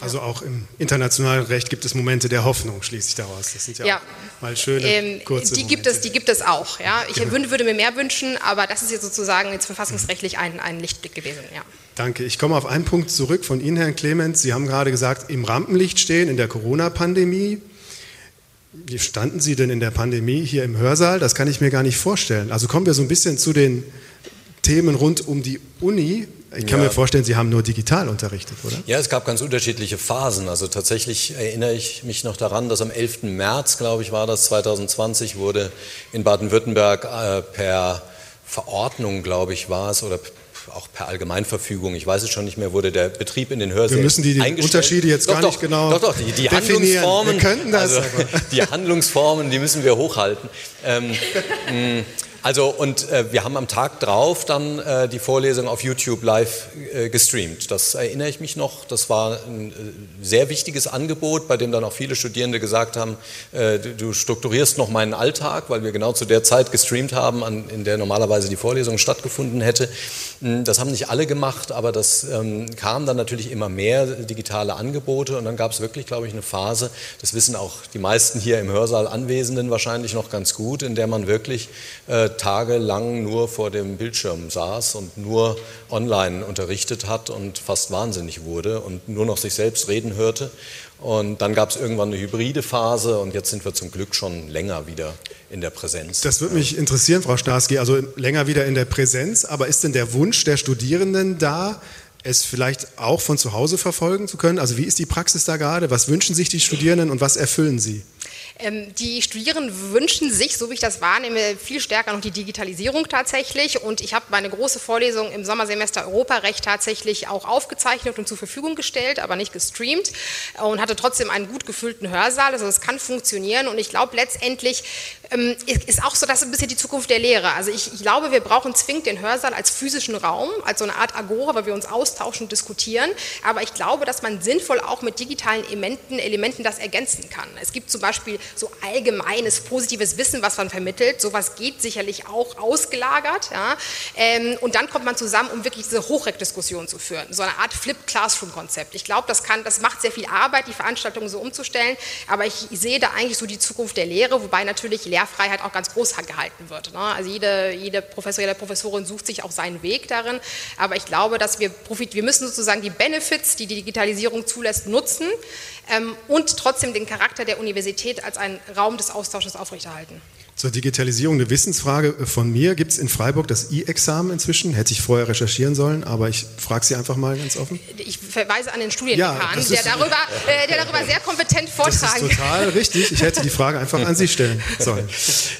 S3: Also auch im internationalen Recht gibt es Momente der Hoffnung, schließe ich daraus. Das sind ja, ja. mal schöne, ähm, kurze
S4: die gibt es, Die gibt es auch. Ja. Ich genau. würde mir mehr wünschen, aber das ist jetzt sozusagen jetzt verfassungsrechtlich ein, ein Lichtblick gewesen. Ja.
S3: Danke. Ich komme auf einen Punkt zurück von Ihnen, Herrn Clemens. Sie haben gerade gesagt, im Rampenlicht stehen in der Corona-Pandemie. Wie standen Sie denn in der Pandemie hier im Hörsaal? Das kann ich mir gar nicht vorstellen. Also kommen wir so ein bisschen zu den Themen rund um die Uni. Ich kann ja. mir vorstellen, Sie haben nur digital unterrichtet, oder?
S1: Ja, es gab ganz unterschiedliche Phasen. Also tatsächlich erinnere ich mich noch daran, dass am 11. März, glaube ich, war das 2020, wurde in Baden-Württemberg äh, per Verordnung, glaube ich, war es, oder auch per Allgemeinverfügung, ich weiß es schon nicht mehr, wurde der Betrieb in den Hörsälen
S3: Wir müssen die, die Unterschiede jetzt doch, gar
S1: doch,
S3: nicht genau
S1: Doch, doch, die, die Handlungsformen,
S3: wir könnten das,
S1: also, (laughs) die Handlungsformen, die müssen wir hochhalten. Ähm, (laughs) mh, also und äh, wir haben am Tag drauf dann äh, die Vorlesung auf YouTube live äh, gestreamt. Das erinnere ich mich noch. Das war ein äh, sehr wichtiges Angebot, bei dem dann auch viele Studierende gesagt haben, äh, du, strukturierst noch meinen Alltag, weil wir genau zu der Zeit gestreamt haben, an, in der normalerweise die Vorlesung stattgefunden hätte. Hm, das haben nicht alle gemacht, aber das ähm, kam dann natürlich immer mehr digitale Angebote und dann gab es wirklich, glaube ich, eine Phase, das wissen auch die meisten hier im Hörsaal Anwesenden wahrscheinlich noch ganz gut, in der man wirklich äh, tagelang nur vor dem Bildschirm saß und nur online unterrichtet hat und fast wahnsinnig wurde und nur noch sich selbst reden hörte. Und dann gab es irgendwann eine hybride Phase und jetzt sind wir zum Glück schon länger wieder in der Präsenz.
S3: Das würde mich interessieren, Frau Starski, also länger wieder in der Präsenz. Aber ist denn der Wunsch der Studierenden da, es vielleicht auch von zu Hause verfolgen zu können? Also wie ist die Praxis da gerade? Was wünschen sich die Studierenden und was erfüllen sie?
S4: Ähm, die Studierenden wünschen sich, so wie ich das wahrnehme, viel stärker noch die Digitalisierung tatsächlich. Und ich habe meine große Vorlesung im Sommersemester Europarecht tatsächlich auch aufgezeichnet und zur Verfügung gestellt, aber nicht gestreamt und hatte trotzdem einen gut gefüllten Hörsaal. Also das kann funktionieren. Und ich glaube letztendlich ähm, ist auch so, das ist ein bisschen die Zukunft der Lehre. Also ich, ich, glaube, wir brauchen zwingend den Hörsaal als physischen Raum, als so eine Art Agora, weil wir uns austauschen und diskutieren. Aber ich glaube, dass man sinnvoll auch mit digitalen Elementen, Elementen das ergänzen kann. Es gibt zum Beispiel so allgemeines positives Wissen, was man vermittelt. Sowas geht sicherlich auch ausgelagert. Ja? Ähm, und dann kommt man zusammen, um wirklich diese Hochreck-Diskussion zu führen. So eine Art Flip Classroom-Konzept. Ich glaube, das, das macht sehr viel Arbeit, die Veranstaltungen so umzustellen. Aber ich sehe da eigentlich so die Zukunft der Lehre, wobei natürlich Lehrfreiheit auch ganz groß gehalten wird. Ne? Also jede, jede Professor, jede Professorin sucht sich auch seinen Weg darin. Aber ich glaube, dass wir profit, wir müssen sozusagen die Benefits, die die Digitalisierung zulässt, nutzen und trotzdem den Charakter der Universität als einen Raum des Austausches aufrechterhalten.
S3: Zur Digitalisierung eine Wissensfrage von mir. Gibt es in Freiburg das E-Examen inzwischen? Hätte ich vorher recherchieren sollen, aber ich frage Sie einfach mal ganz offen.
S4: Ich verweise an den Studiendekan, ja, der, darüber, äh, der darüber sehr kompetent vortragen
S3: Das ist total richtig. Ich hätte die Frage einfach an Sie stellen sollen. (laughs)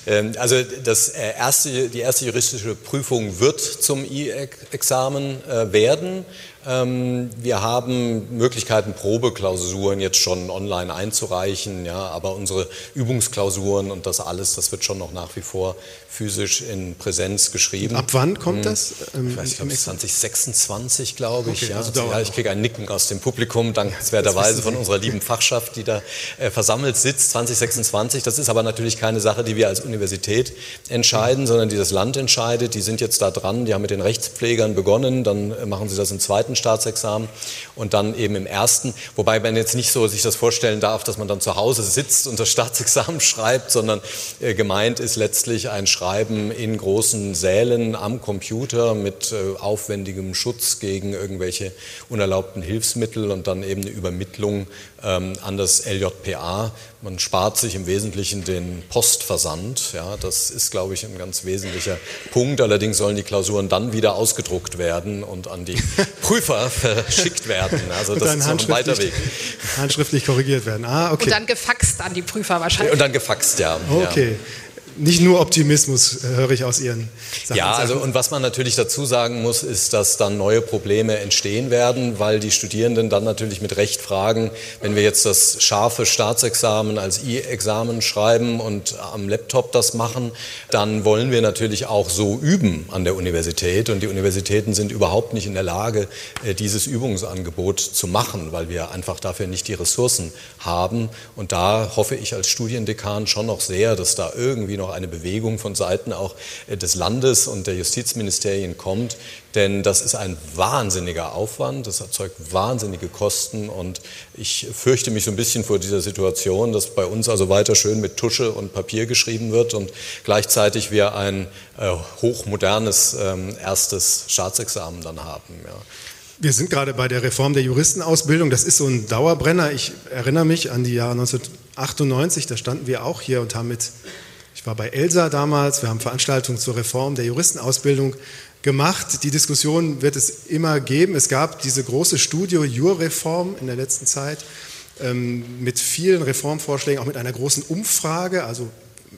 S1: Ähm, also das äh, erste, die erste juristische Prüfung wird zum E-Examen äh, werden. Ähm, wir haben Möglichkeiten, Probeklausuren jetzt schon online einzureichen, ja, aber unsere Übungsklausuren und das alles, das wird schon noch nach wie vor physisch in Präsenz geschrieben.
S3: Ab wann kommt hm. das?
S1: Ähm, ich weiß nicht, 2026, glaube ich. Okay, ja. Also ja, ich kriege ein Nicken aus dem Publikum, dankenswerterweise von unserer lieben Fachschaft, die da äh, versammelt sitzt, 2026. Das ist aber natürlich keine Sache, die wir als Universität entscheiden, mhm. sondern die das Land entscheidet. Die sind jetzt da dran, die haben mit den Rechtspflegern begonnen, dann äh, machen sie das im zweiten Staatsexamen und dann eben im ersten. Wobei man jetzt nicht so sich das vorstellen darf, dass man dann zu Hause sitzt und das Staatsexamen (laughs) schreibt, sondern äh, gemeint ist letztlich ein Schreiben schreiben in großen Sälen am Computer mit äh, aufwendigem Schutz gegen irgendwelche unerlaubten Hilfsmittel und dann eben eine Übermittlung ähm, an das LJPA. Man spart sich im Wesentlichen den Postversand. Ja, das ist, glaube ich, ein ganz wesentlicher Punkt. Allerdings sollen die Klausuren dann wieder ausgedruckt werden und an die (laughs) Prüfer verschickt werden. Also das ist noch ein weiter Weg.
S3: Handschriftlich korrigiert werden. Ah, okay.
S4: Und dann gefaxt an die Prüfer wahrscheinlich.
S1: Und dann gefaxt, ja.
S3: Okay.
S1: Ja.
S3: Nicht nur Optimismus, äh, höre ich aus Ihren
S1: Sachen. Ja, also und was man natürlich dazu sagen muss, ist, dass dann neue Probleme entstehen werden, weil die Studierenden dann natürlich mit Recht fragen, wenn wir jetzt das scharfe Staatsexamen als E-Examen schreiben und am Laptop das machen, dann wollen wir natürlich auch so üben an der Universität und die Universitäten sind überhaupt nicht in der Lage, äh, dieses Übungsangebot zu machen, weil wir einfach dafür nicht die Ressourcen haben und da hoffe ich als Studiendekan schon noch sehr, dass da irgendwie noch eine Bewegung von Seiten auch äh, des Landes und der Justizministerien kommt, denn das ist ein wahnsinniger Aufwand, das erzeugt wahnsinnige Kosten und ich fürchte mich so ein bisschen vor dieser Situation, dass bei uns also weiter schön mit Tusche und Papier geschrieben wird und gleichzeitig wir ein äh, hochmodernes ähm, erstes Staatsexamen dann haben. Ja.
S3: Wir sind gerade bei der Reform der Juristenausbildung. Das ist so ein Dauerbrenner. Ich erinnere mich an die Jahre 1998, da standen wir auch hier und haben mit, ich war bei Elsa damals, wir haben Veranstaltungen zur Reform der Juristenausbildung gemacht. Die Diskussion wird es immer geben. Es gab diese große Studie Jurreform in der letzten Zeit ähm, mit vielen Reformvorschlägen, auch mit einer großen Umfrage, also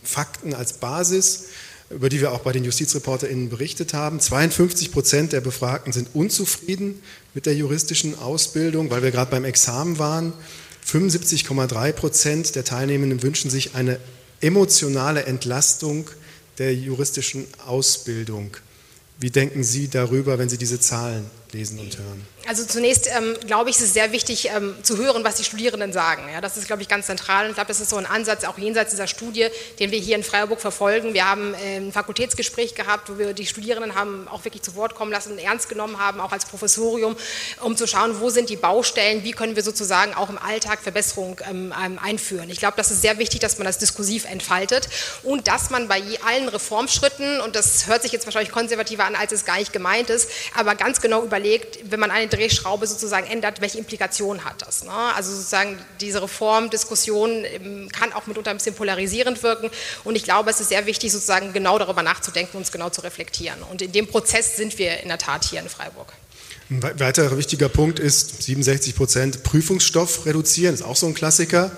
S3: Fakten als Basis über die wir auch bei den JustizreporterInnen berichtet haben. 52 Prozent der Befragten sind unzufrieden mit der juristischen Ausbildung, weil wir gerade beim Examen waren. 75,3 Prozent der Teilnehmenden wünschen sich eine emotionale Entlastung der juristischen Ausbildung. Wie denken Sie darüber, wenn Sie diese Zahlen lesen und hören?
S4: Also zunächst ähm, glaube ich, ist es sehr wichtig ähm, zu hören, was die Studierenden sagen. Ja, das ist, glaube ich, ganz zentral. Und ich glaube, das ist so ein Ansatz, auch jenseits dieser Studie, den wir hier in Freiburg verfolgen. Wir haben äh, ein Fakultätsgespräch gehabt, wo wir die Studierenden haben auch wirklich zu Wort kommen lassen, ernst genommen haben, auch als Professorium, um zu schauen, wo sind die Baustellen, wie können wir sozusagen auch im Alltag Verbesserungen ähm, ähm einführen. Ich glaube, das ist sehr wichtig, dass man das diskursiv entfaltet und dass man bei allen Reformschritten, und das hört sich jetzt wahrscheinlich konservativer an, als es gar nicht gemeint ist, aber ganz genau überlegt, wenn man eine Drehschraube sozusagen ändert, welche Implikationen hat das. Ne? Also sozusagen diese Reformdiskussion ähm, kann auch mitunter ein bisschen polarisierend wirken und ich glaube, es ist sehr wichtig, sozusagen genau darüber nachzudenken und es genau zu reflektieren. Und in dem Prozess sind wir in der Tat hier in Freiburg.
S3: Ein weiterer wichtiger Punkt ist 67 Prozent Prüfungsstoff reduzieren, das ist auch so ein Klassiker.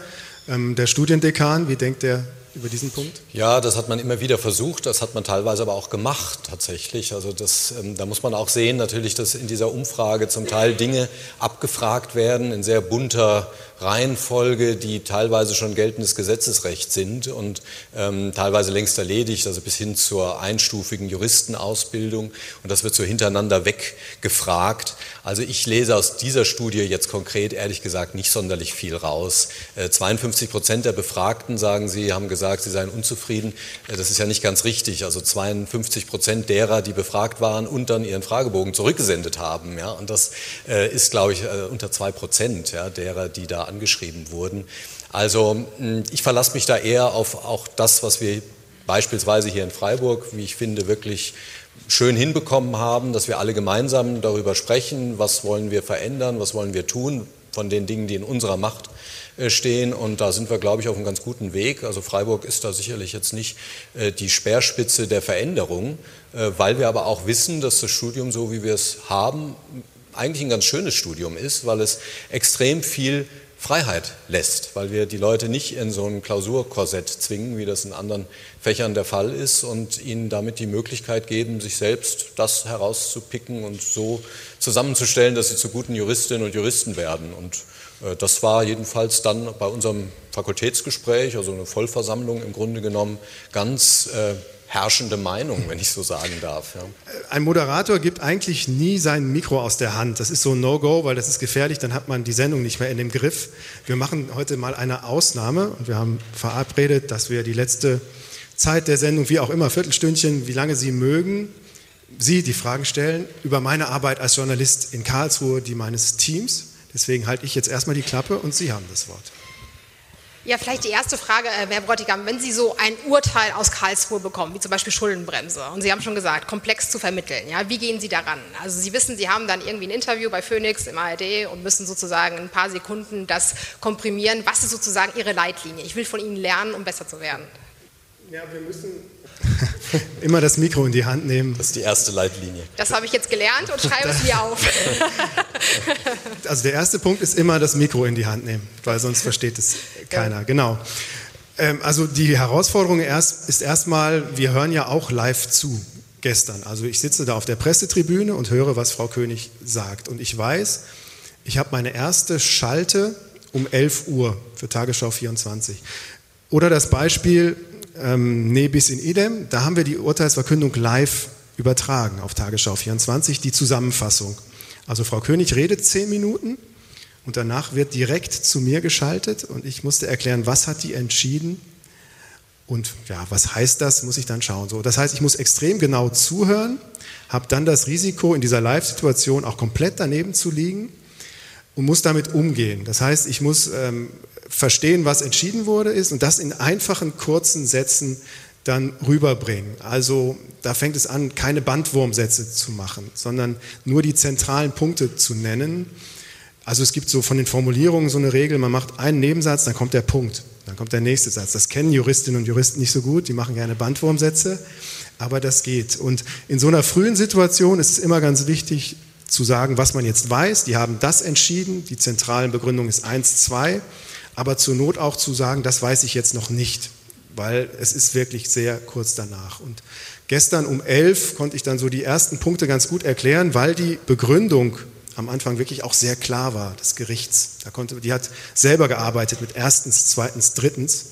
S3: Ähm, der Studiendekan, wie denkt der über diesen Punkt?
S1: Ja, das hat man immer wieder versucht, das hat man teilweise aber auch gemacht tatsächlich. Also das, ähm, da muss man auch sehen natürlich, dass in dieser Umfrage zum Teil Dinge abgefragt werden in sehr bunter Reihenfolge, die teilweise schon geltendes Gesetzesrecht sind und ähm, teilweise längst erledigt, also bis hin zur einstufigen Juristenausbildung. Und das wird so hintereinander weggefragt. Also ich lese aus dieser Studie jetzt konkret ehrlich gesagt nicht sonderlich viel raus. Äh, 52 Prozent der Befragten sagen sie, haben gesagt, sie seien unzufrieden. Äh, das ist ja nicht ganz richtig. Also 52 Prozent derer, die befragt waren und dann ihren Fragebogen zurückgesendet haben. Ja? Und das äh, ist, glaube ich, äh, unter zwei Prozent ja, derer, die da angeschrieben wurden. Also hm, ich verlasse mich da eher auf auch das, was wir beispielsweise hier in Freiburg, wie ich finde, wirklich schön hinbekommen haben, dass wir alle gemeinsam darüber sprechen, was wollen wir verändern, was wollen wir tun von den Dingen, die in unserer Macht äh, stehen. Und da sind wir, glaube ich, auf einem ganz guten Weg. Also Freiburg ist da sicherlich jetzt nicht äh, die Speerspitze der Veränderung, äh, weil wir aber auch wissen, dass das Studium, so wie wir es haben, eigentlich ein ganz schönes Studium ist, weil es extrem viel Freiheit lässt, weil wir die Leute nicht in so ein Klausurkorsett zwingen, wie das in anderen Fächern der Fall ist, und ihnen damit die Möglichkeit geben, sich selbst das herauszupicken und so zusammenzustellen, dass sie zu guten Juristinnen und Juristen werden. Und äh, das war jedenfalls dann bei unserem Fakultätsgespräch, also eine Vollversammlung im Grunde genommen, ganz äh, herrschende Meinung, wenn ich so sagen darf. Ja.
S3: Ein Moderator gibt eigentlich nie sein Mikro aus der Hand. Das ist so ein No-Go, weil das ist gefährlich, dann hat man die Sendung nicht mehr in dem Griff. Wir machen heute mal eine Ausnahme und wir haben verabredet, dass wir die letzte Zeit der Sendung, wie auch immer, Viertelstündchen, wie lange Sie mögen, Sie die Fragen stellen über meine Arbeit als Journalist in Karlsruhe, die meines Teams. Deswegen halte ich jetzt erstmal die Klappe und Sie haben das Wort.
S4: Ja, vielleicht die erste Frage, äh, Herr Bräutigam, wenn Sie so ein Urteil aus Karlsruhe bekommen, wie zum Beispiel Schuldenbremse, und Sie haben schon gesagt, komplex zu vermitteln, ja, wie gehen Sie daran? Also Sie wissen, Sie haben dann irgendwie ein Interview bei Phoenix im ARD und müssen sozusagen in ein paar Sekunden das komprimieren. Was ist sozusagen Ihre Leitlinie? Ich will von Ihnen lernen, um besser zu werden.
S3: Ja, wir müssen (laughs) immer das Mikro in die Hand nehmen.
S1: Das ist die erste Leitlinie.
S4: Das habe ich jetzt gelernt und schreibe es mir auf. (laughs) (laughs)
S3: Also der erste Punkt ist immer das Mikro in die Hand nehmen, weil sonst versteht es keiner. Ja. Genau. Ähm, also die Herausforderung erst, ist erstmal, wir hören ja auch live zu gestern. Also ich sitze da auf der Pressetribüne und höre, was Frau König sagt. Und ich weiß, ich habe meine erste Schalte um 11 Uhr für Tagesschau 24. Oder das Beispiel ähm, Nebis in Idem, da haben wir die Urteilsverkündung live übertragen auf Tagesschau 24, die Zusammenfassung. Also Frau König redet zehn Minuten und danach wird direkt zu mir geschaltet und ich musste erklären, was hat die entschieden und ja, was heißt das, muss ich dann schauen. So, das heißt, ich muss extrem genau zuhören, habe dann das Risiko, in dieser Live-Situation auch komplett daneben zu liegen und muss damit umgehen. Das heißt, ich muss ähm, verstehen, was entschieden wurde ist und das in einfachen, kurzen Sätzen dann rüberbringen. Also da fängt es an, keine Bandwurmsätze zu machen, sondern nur die zentralen Punkte zu nennen. Also es gibt so von den Formulierungen so eine Regel, man macht einen Nebensatz, dann kommt der Punkt, dann kommt der nächste Satz. Das kennen Juristinnen und Juristen nicht so gut, die machen gerne Bandwurmsätze, aber das geht. Und in so einer frühen Situation ist es immer ganz wichtig zu sagen, was man jetzt weiß. Die haben das entschieden, die zentralen Begründung ist 1, 2, aber zur Not auch zu sagen, das weiß ich jetzt noch nicht weil es ist wirklich sehr kurz danach. Und gestern um elf konnte ich dann so die ersten Punkte ganz gut erklären, weil die Begründung am Anfang wirklich auch sehr klar war, des Gerichts. Da konnte, die hat selber gearbeitet mit erstens, zweitens, drittens.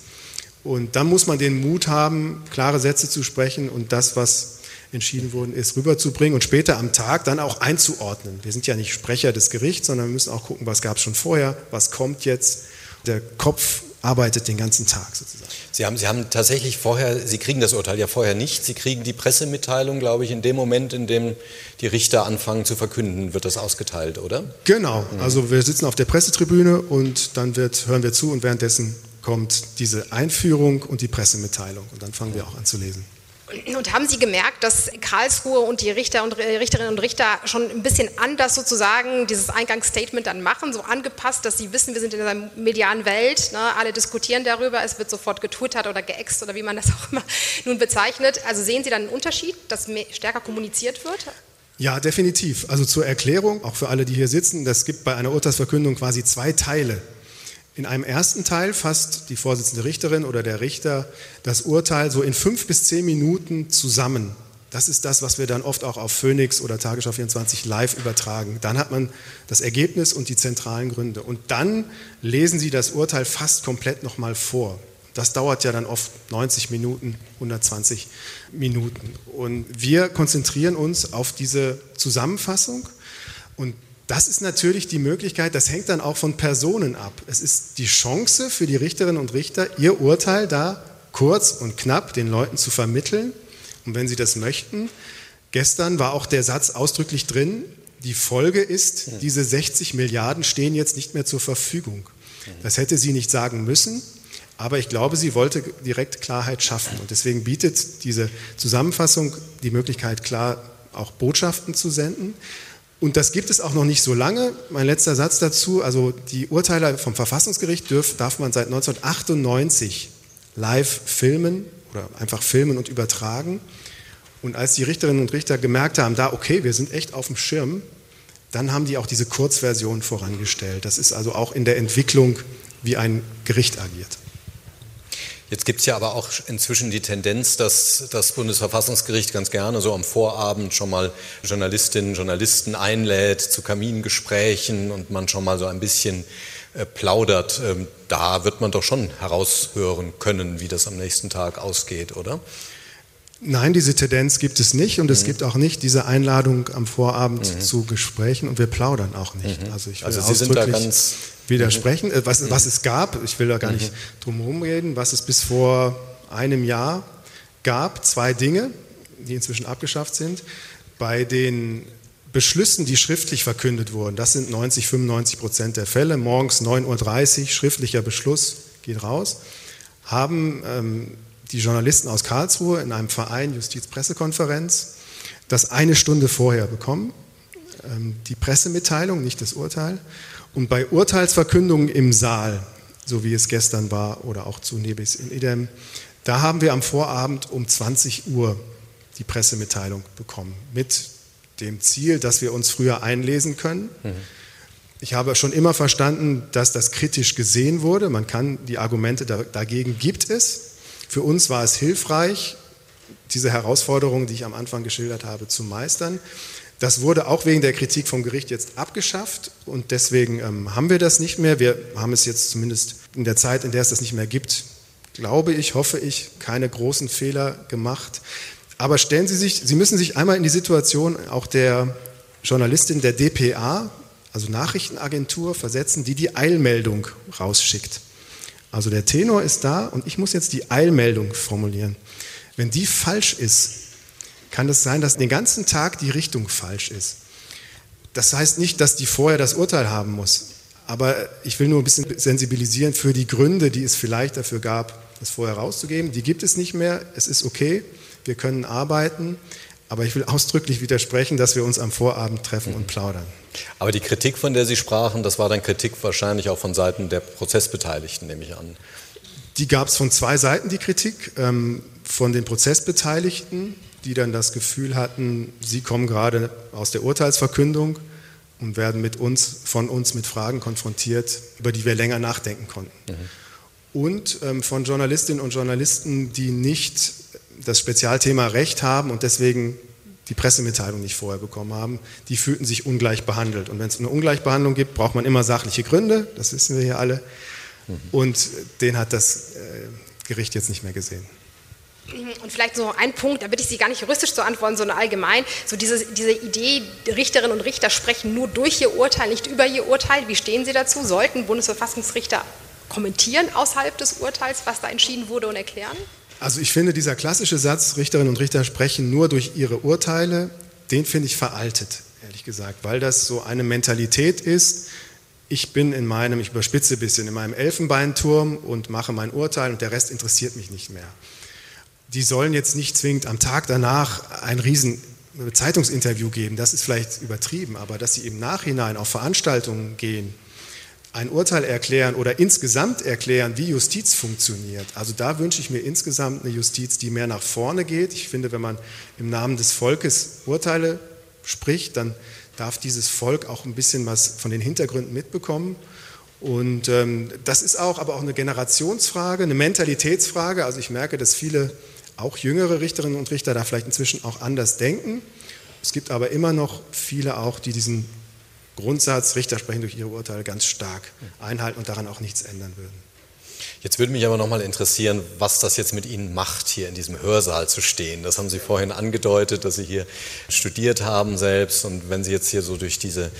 S3: Und dann muss man den Mut haben, klare Sätze zu sprechen und das, was entschieden worden ist, rüberzubringen und später am Tag dann auch einzuordnen. Wir sind ja nicht Sprecher des Gerichts, sondern wir müssen auch gucken, was gab es schon vorher, was kommt jetzt. Der Kopf arbeitet den ganzen Tag sozusagen.
S1: Sie haben, Sie haben tatsächlich vorher, Sie kriegen das Urteil ja vorher nicht, Sie kriegen die Pressemitteilung, glaube ich, in dem Moment, in dem die Richter anfangen zu verkünden, wird das ausgeteilt, oder?
S3: Genau, mhm. also wir sitzen auf der Pressetribüne und dann wird, hören wir zu und währenddessen kommt diese Einführung und die Pressemitteilung und dann fangen wir auch an zu lesen.
S4: Und haben Sie gemerkt, dass Karlsruhe und die Richter und Richterinnen und Richter schon ein bisschen anders sozusagen dieses Eingangsstatement dann machen, so angepasst, dass sie wissen, wir sind in einer medialen Welt, ne, alle diskutieren darüber, es wird sofort getwittert oder geäxt oder wie man das auch immer (laughs) nun bezeichnet. Also sehen Sie dann einen Unterschied, dass stärker kommuniziert wird?
S3: Ja, definitiv. Also zur Erklärung, auch für alle, die hier sitzen, das gibt bei einer Urteilsverkündung quasi zwei Teile. In einem ersten Teil fasst die Vorsitzende Richterin oder der Richter das Urteil so in fünf bis zehn Minuten zusammen. Das ist das, was wir dann oft auch auf Phoenix oder Tagesschau 24 live übertragen. Dann hat man das Ergebnis und die zentralen Gründe. Und dann lesen Sie das Urteil fast komplett nochmal vor. Das dauert ja dann oft 90 Minuten, 120 Minuten. Und wir konzentrieren uns auf diese Zusammenfassung und das ist natürlich die Möglichkeit, das hängt dann auch von Personen ab. Es ist die Chance für die Richterinnen und Richter, ihr Urteil da kurz und knapp den Leuten zu vermitteln. Und wenn sie das möchten, gestern war auch der Satz ausdrücklich drin, die Folge ist, diese 60 Milliarden stehen jetzt nicht mehr zur Verfügung. Das hätte sie nicht sagen müssen, aber ich glaube, sie wollte direkt Klarheit schaffen. Und deswegen bietet diese Zusammenfassung die Möglichkeit, klar auch Botschaften zu senden. Und das gibt es auch noch nicht so lange. Mein letzter Satz dazu, also die Urteile vom Verfassungsgericht darf man seit 1998 live filmen oder einfach filmen und übertragen. Und als die Richterinnen und Richter gemerkt haben, da, okay, wir sind echt auf dem Schirm, dann haben die auch diese Kurzversion vorangestellt. Das ist also auch in der Entwicklung, wie ein Gericht agiert.
S1: Jetzt gibt es ja aber auch inzwischen die Tendenz, dass das Bundesverfassungsgericht ganz gerne so am Vorabend schon mal Journalistinnen Journalisten einlädt zu Kamingesprächen und man schon mal so ein bisschen äh, plaudert. Ähm, da wird man doch schon heraushören können, wie das am nächsten Tag ausgeht, oder?
S3: Nein, diese Tendenz gibt es nicht und mhm. es gibt auch nicht diese Einladung am Vorabend mhm. zu Gesprächen und wir plaudern auch nicht.
S1: Mhm. Also, ich also sind da ganz
S3: widersprechen. Mhm. Was, was es gab, ich will da gar nicht mhm. drum herum reden, was es bis vor einem Jahr gab, zwei Dinge, die inzwischen abgeschafft sind. Bei den Beschlüssen, die schriftlich verkündet wurden, das sind 90, 95 Prozent der Fälle, morgens 9.30 Uhr, schriftlicher Beschluss geht raus, haben ähm, die Journalisten aus Karlsruhe in einem Verein Justizpressekonferenz das eine Stunde vorher bekommen, ähm, die Pressemitteilung, nicht das Urteil. Und bei Urteilsverkündungen im Saal, so wie es gestern war oder auch zu Nebis in Idem, da haben wir am Vorabend um 20 Uhr die Pressemitteilung bekommen mit dem Ziel, dass wir uns früher einlesen können. Mhm. Ich habe schon immer verstanden, dass das kritisch gesehen wurde. Man kann die Argumente dagegen gibt es. Für uns war es hilfreich, diese Herausforderungen, die ich am Anfang geschildert habe, zu meistern. Das wurde auch wegen der Kritik vom Gericht jetzt abgeschafft und deswegen ähm, haben wir das nicht mehr. Wir haben es jetzt zumindest in der Zeit, in der es das nicht mehr gibt, glaube ich, hoffe ich, keine großen Fehler gemacht. Aber stellen Sie sich, Sie müssen sich einmal in die Situation auch der Journalistin der DPA, also Nachrichtenagentur, versetzen, die die Eilmeldung rausschickt. Also der Tenor ist da und ich muss jetzt die Eilmeldung formulieren. Wenn die falsch ist, kann es sein, dass den ganzen Tag die Richtung falsch ist. Das heißt nicht, dass die vorher das Urteil haben muss. Aber ich will nur ein bisschen sensibilisieren für die Gründe, die es vielleicht dafür gab, das vorher rauszugeben. Die gibt es nicht mehr. Es ist okay. Wir können arbeiten. Aber ich will ausdrücklich widersprechen, dass wir uns am Vorabend treffen und plaudern.
S1: Aber die Kritik, von der Sie sprachen, das war dann Kritik wahrscheinlich auch von Seiten der Prozessbeteiligten, nehme ich an.
S3: Die gab es von zwei Seiten, die Kritik. Ähm, von den Prozessbeteiligten, die dann das Gefühl hatten, sie kommen gerade aus der Urteilsverkündung und werden mit uns, von uns mit Fragen konfrontiert, über die wir länger nachdenken konnten. Mhm. Und ähm, von Journalistinnen und Journalisten, die nicht das Spezialthema Recht haben und deswegen die Pressemitteilung nicht vorher bekommen haben, die fühlten sich ungleich behandelt. Und wenn es eine Ungleichbehandlung gibt, braucht man immer sachliche Gründe, das wissen wir hier alle. Mhm. Und den hat das äh, Gericht jetzt nicht mehr gesehen.
S4: Und vielleicht so ein Punkt, da bitte ich Sie gar nicht juristisch zu antworten, sondern allgemein, so diese, diese Idee, Richterinnen und Richter sprechen nur durch ihr Urteil, nicht über ihr Urteil. Wie stehen Sie dazu? Sollten Bundesverfassungsrichter kommentieren außerhalb des Urteils, was da entschieden wurde und erklären?
S3: Also ich finde, dieser klassische Satz, Richterinnen und Richter sprechen nur durch ihre Urteile, den finde ich veraltet, ehrlich gesagt, weil das so eine Mentalität ist, ich bin in meinem, ich überspitze ein bisschen, in meinem Elfenbeinturm und mache mein Urteil und der Rest interessiert mich nicht mehr. Die sollen jetzt nicht zwingend am Tag danach ein riesen Zeitungsinterview geben, das ist vielleicht übertrieben, aber dass sie im Nachhinein auf Veranstaltungen gehen, ein Urteil erklären oder insgesamt erklären, wie Justiz funktioniert. Also da wünsche ich mir insgesamt eine Justiz, die mehr nach vorne geht. Ich finde, wenn man im Namen des Volkes Urteile spricht, dann darf dieses Volk auch ein bisschen was von den Hintergründen mitbekommen. Und ähm, das ist auch aber auch eine Generationsfrage, eine Mentalitätsfrage. Also ich merke, dass viele auch jüngere Richterinnen und Richter da vielleicht inzwischen auch anders denken. Es gibt aber immer noch viele auch, die diesen Grundsatz, Richter sprechen durch ihre Urteile, ganz stark einhalten und daran auch nichts ändern würden.
S1: Jetzt würde mich aber nochmal interessieren, was das jetzt mit Ihnen macht, hier in diesem Hörsaal zu stehen. Das haben Sie vorhin angedeutet, dass Sie hier studiert haben selbst. Und wenn Sie jetzt hier so durch diese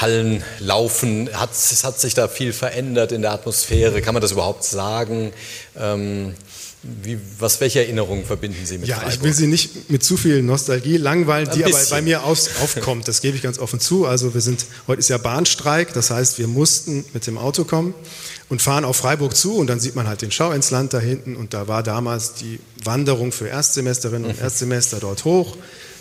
S1: Hallen laufen, hat, hat sich da viel verändert in der Atmosphäre? Kann man das überhaupt sagen? Ähm, wie, was, welche Erinnerungen verbinden Sie mit
S3: Ja,
S1: Freiburg?
S3: ich will Sie nicht mit zu viel Nostalgie langweilen, die aber bei mir aus, aufkommt. Das gebe ich ganz offen zu. Also wir sind, heute ist ja Bahnstreik, das heißt, wir mussten mit dem Auto kommen und fahren auf Freiburg zu und dann sieht man halt den Schau ins Land da hinten und da war damals die Wanderung für Erstsemesterinnen und. (laughs) Erstsemester dort hoch.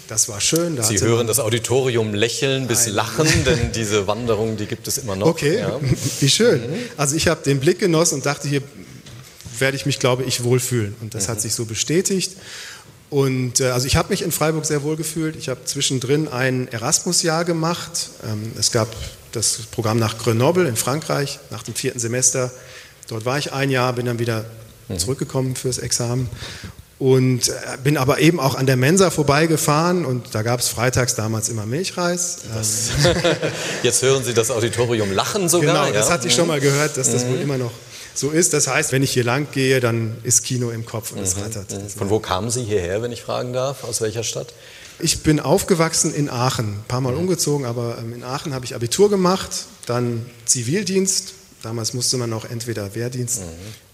S3: Das war schön.
S1: Da Sie hören das Auditorium lächeln bis lachen, (laughs) denn diese Wanderung, die gibt es immer noch.
S3: Okay, ja. (laughs) wie schön. Mhm. Also ich habe den Blick genossen und dachte, hier werde ich mich, glaube ich, wohlfühlen. Und das mhm. hat sich so bestätigt. Und äh, also ich habe mich in Freiburg sehr wohl gefühlt. Ich habe zwischendrin ein Erasmus-Jahr gemacht. Ähm, es gab das Programm nach Grenoble in Frankreich nach dem vierten Semester. Dort war ich ein Jahr, bin dann wieder mhm. zurückgekommen fürs Examen und äh, bin aber eben auch an der Mensa vorbeigefahren und da gab es freitags damals immer Milchreis.
S1: Ähm, (laughs) Jetzt hören Sie das Auditorium lachen sogar.
S3: Genau, das ja? hatte ich schon mal gehört, dass das wohl mhm. immer noch so ist. Das heißt, wenn ich hier lang gehe, dann ist Kino im Kopf und es mhm. rattert.
S1: Mhm. Von wo kamen Sie hierher, wenn ich fragen darf? Aus welcher Stadt?
S3: Ich bin aufgewachsen in Aachen, ein paar Mal mhm. umgezogen, aber ähm, in Aachen habe ich Abitur gemacht, dann Zivildienst. Damals musste man noch entweder Wehrdienst mhm.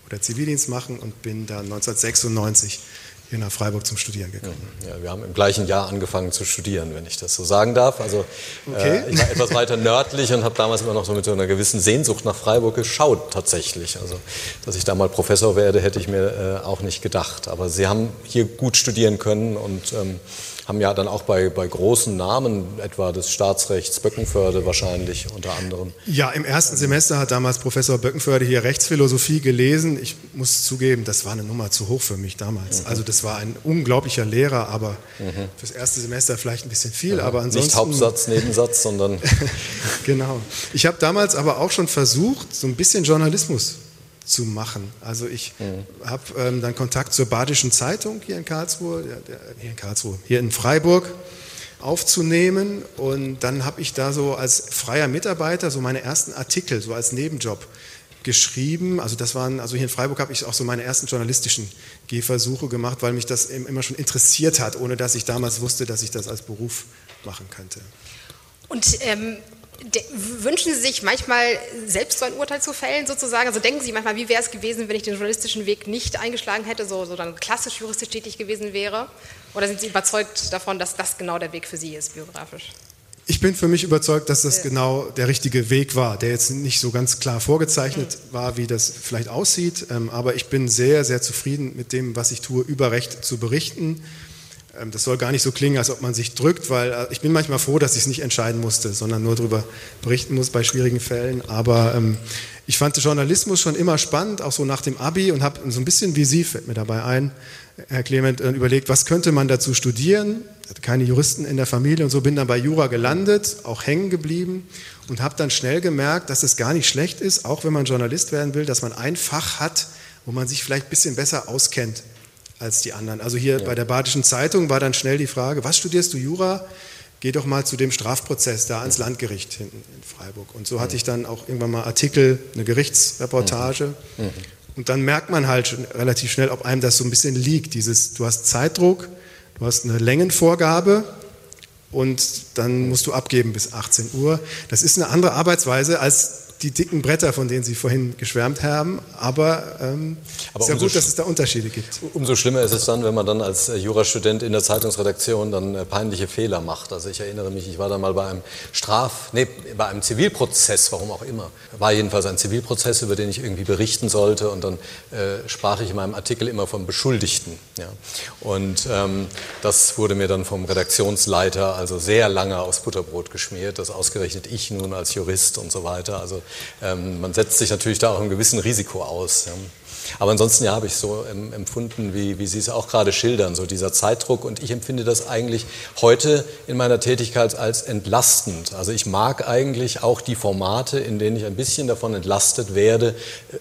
S3: oder Zivildienst machen und bin dann 1996 hier nach Freiburg zum Studieren gekommen.
S1: Ja, wir haben im gleichen Jahr angefangen zu studieren, wenn ich das so sagen darf. Also okay. äh, ich war etwas weiter nördlich und habe damals immer noch so mit so einer gewissen Sehnsucht nach Freiburg geschaut tatsächlich. Also dass ich da mal Professor werde, hätte ich mir äh, auch nicht gedacht. Aber Sie haben hier gut studieren können und ähm, haben ja dann auch bei, bei großen Namen, etwa des Staatsrechts, Böckenförde wahrscheinlich unter anderem.
S3: Ja, im ersten Semester hat damals Professor Böckenförde hier Rechtsphilosophie gelesen. Ich muss zugeben, das war eine Nummer zu hoch für mich damals. Mhm. Also das war ein unglaublicher Lehrer, aber mhm. fürs erste Semester vielleicht ein bisschen viel. Ja, aber ansonsten,
S1: nicht Hauptsatz, (laughs) Nebensatz, sondern...
S3: genau. Ich habe damals aber auch schon versucht, so ein bisschen Journalismus zu machen. Also ich mhm. habe ähm, dann Kontakt zur Badischen Zeitung hier in Karlsruhe, der, der, hier in Karlsruhe, hier in Freiburg aufzunehmen und dann habe ich da so als freier Mitarbeiter so meine ersten Artikel so als Nebenjob geschrieben. Also das waren, also hier in Freiburg habe ich auch so meine ersten journalistischen Gehversuche gemacht, weil mich das immer schon interessiert hat, ohne dass ich damals wusste, dass ich das als Beruf machen könnte.
S4: Und ähm, wünschen Sie sich manchmal selbst so ein Urteil zu fällen, sozusagen? Also denken Sie manchmal, wie wäre es gewesen, wenn ich den journalistischen Weg nicht eingeschlagen hätte, so, so dann klassisch juristisch tätig gewesen wäre? Oder sind Sie überzeugt davon, dass das genau der Weg für Sie ist, biografisch?
S3: Ich bin für mich überzeugt, dass das genau der richtige Weg war, der jetzt nicht so ganz klar vorgezeichnet war, wie das vielleicht aussieht. Ähm, aber ich bin sehr, sehr zufrieden mit dem, was ich tue, über Recht zu berichten das soll gar nicht so klingen, als ob man sich drückt, weil äh, ich bin manchmal froh, dass ich es nicht entscheiden musste, sondern nur darüber berichten muss bei schwierigen Fällen. Aber ähm, ich fand Journalismus schon immer spannend, auch so nach dem Abi und habe so ein bisschen wie Sie, fällt mir dabei ein, Herr Clement, äh, überlegt, was könnte man dazu studieren? Ich hatte keine Juristen in der Familie und so bin dann bei Jura gelandet, auch hängen geblieben und habe dann schnell gemerkt, dass es gar nicht schlecht ist, auch wenn man Journalist werden will, dass man ein Fach hat, wo man sich vielleicht ein bisschen besser auskennt als die anderen. Also hier ja. bei der Badischen Zeitung war dann schnell die Frage, was studierst du Jura? Geh doch mal zu dem Strafprozess da ans Landgericht hinten in Freiburg. Und so hatte ich dann auch irgendwann mal Artikel, eine Gerichtsreportage. Mhm. Mhm. Und dann merkt man halt schon relativ schnell, ob einem das so ein bisschen liegt. Dieses, du hast Zeitdruck, du hast eine Längenvorgabe und dann musst du abgeben bis 18 Uhr. Das ist eine andere Arbeitsweise als die dicken Bretter, von denen Sie vorhin geschwärmt haben, aber ähm, aber ist ja gut, dass es da Unterschiede gibt.
S1: Umso schlimmer ist es dann, wenn man dann als äh, Jurastudent in der Zeitungsredaktion dann äh, peinliche Fehler macht. Also ich erinnere mich, ich war da mal bei einem Straf, nee, bei einem Zivilprozess, warum auch immer. War jedenfalls ein Zivilprozess, über den ich irgendwie berichten sollte und dann äh, sprach ich in meinem Artikel immer vom Beschuldigten. Ja. Und ähm, das wurde mir dann vom Redaktionsleiter also sehr lange aufs Butterbrot geschmiert, dass ausgerechnet ich nun als Jurist und so weiter. Also ähm, man setzt sich natürlich da auch einem gewissen Risiko aus. Ja. Aber ansonsten ja, habe ich so empfunden, wie, wie Sie es auch gerade schildern, so dieser Zeitdruck. Und ich empfinde das eigentlich heute in meiner Tätigkeit als entlastend. Also ich mag eigentlich auch die Formate, in denen ich ein bisschen davon entlastet werde,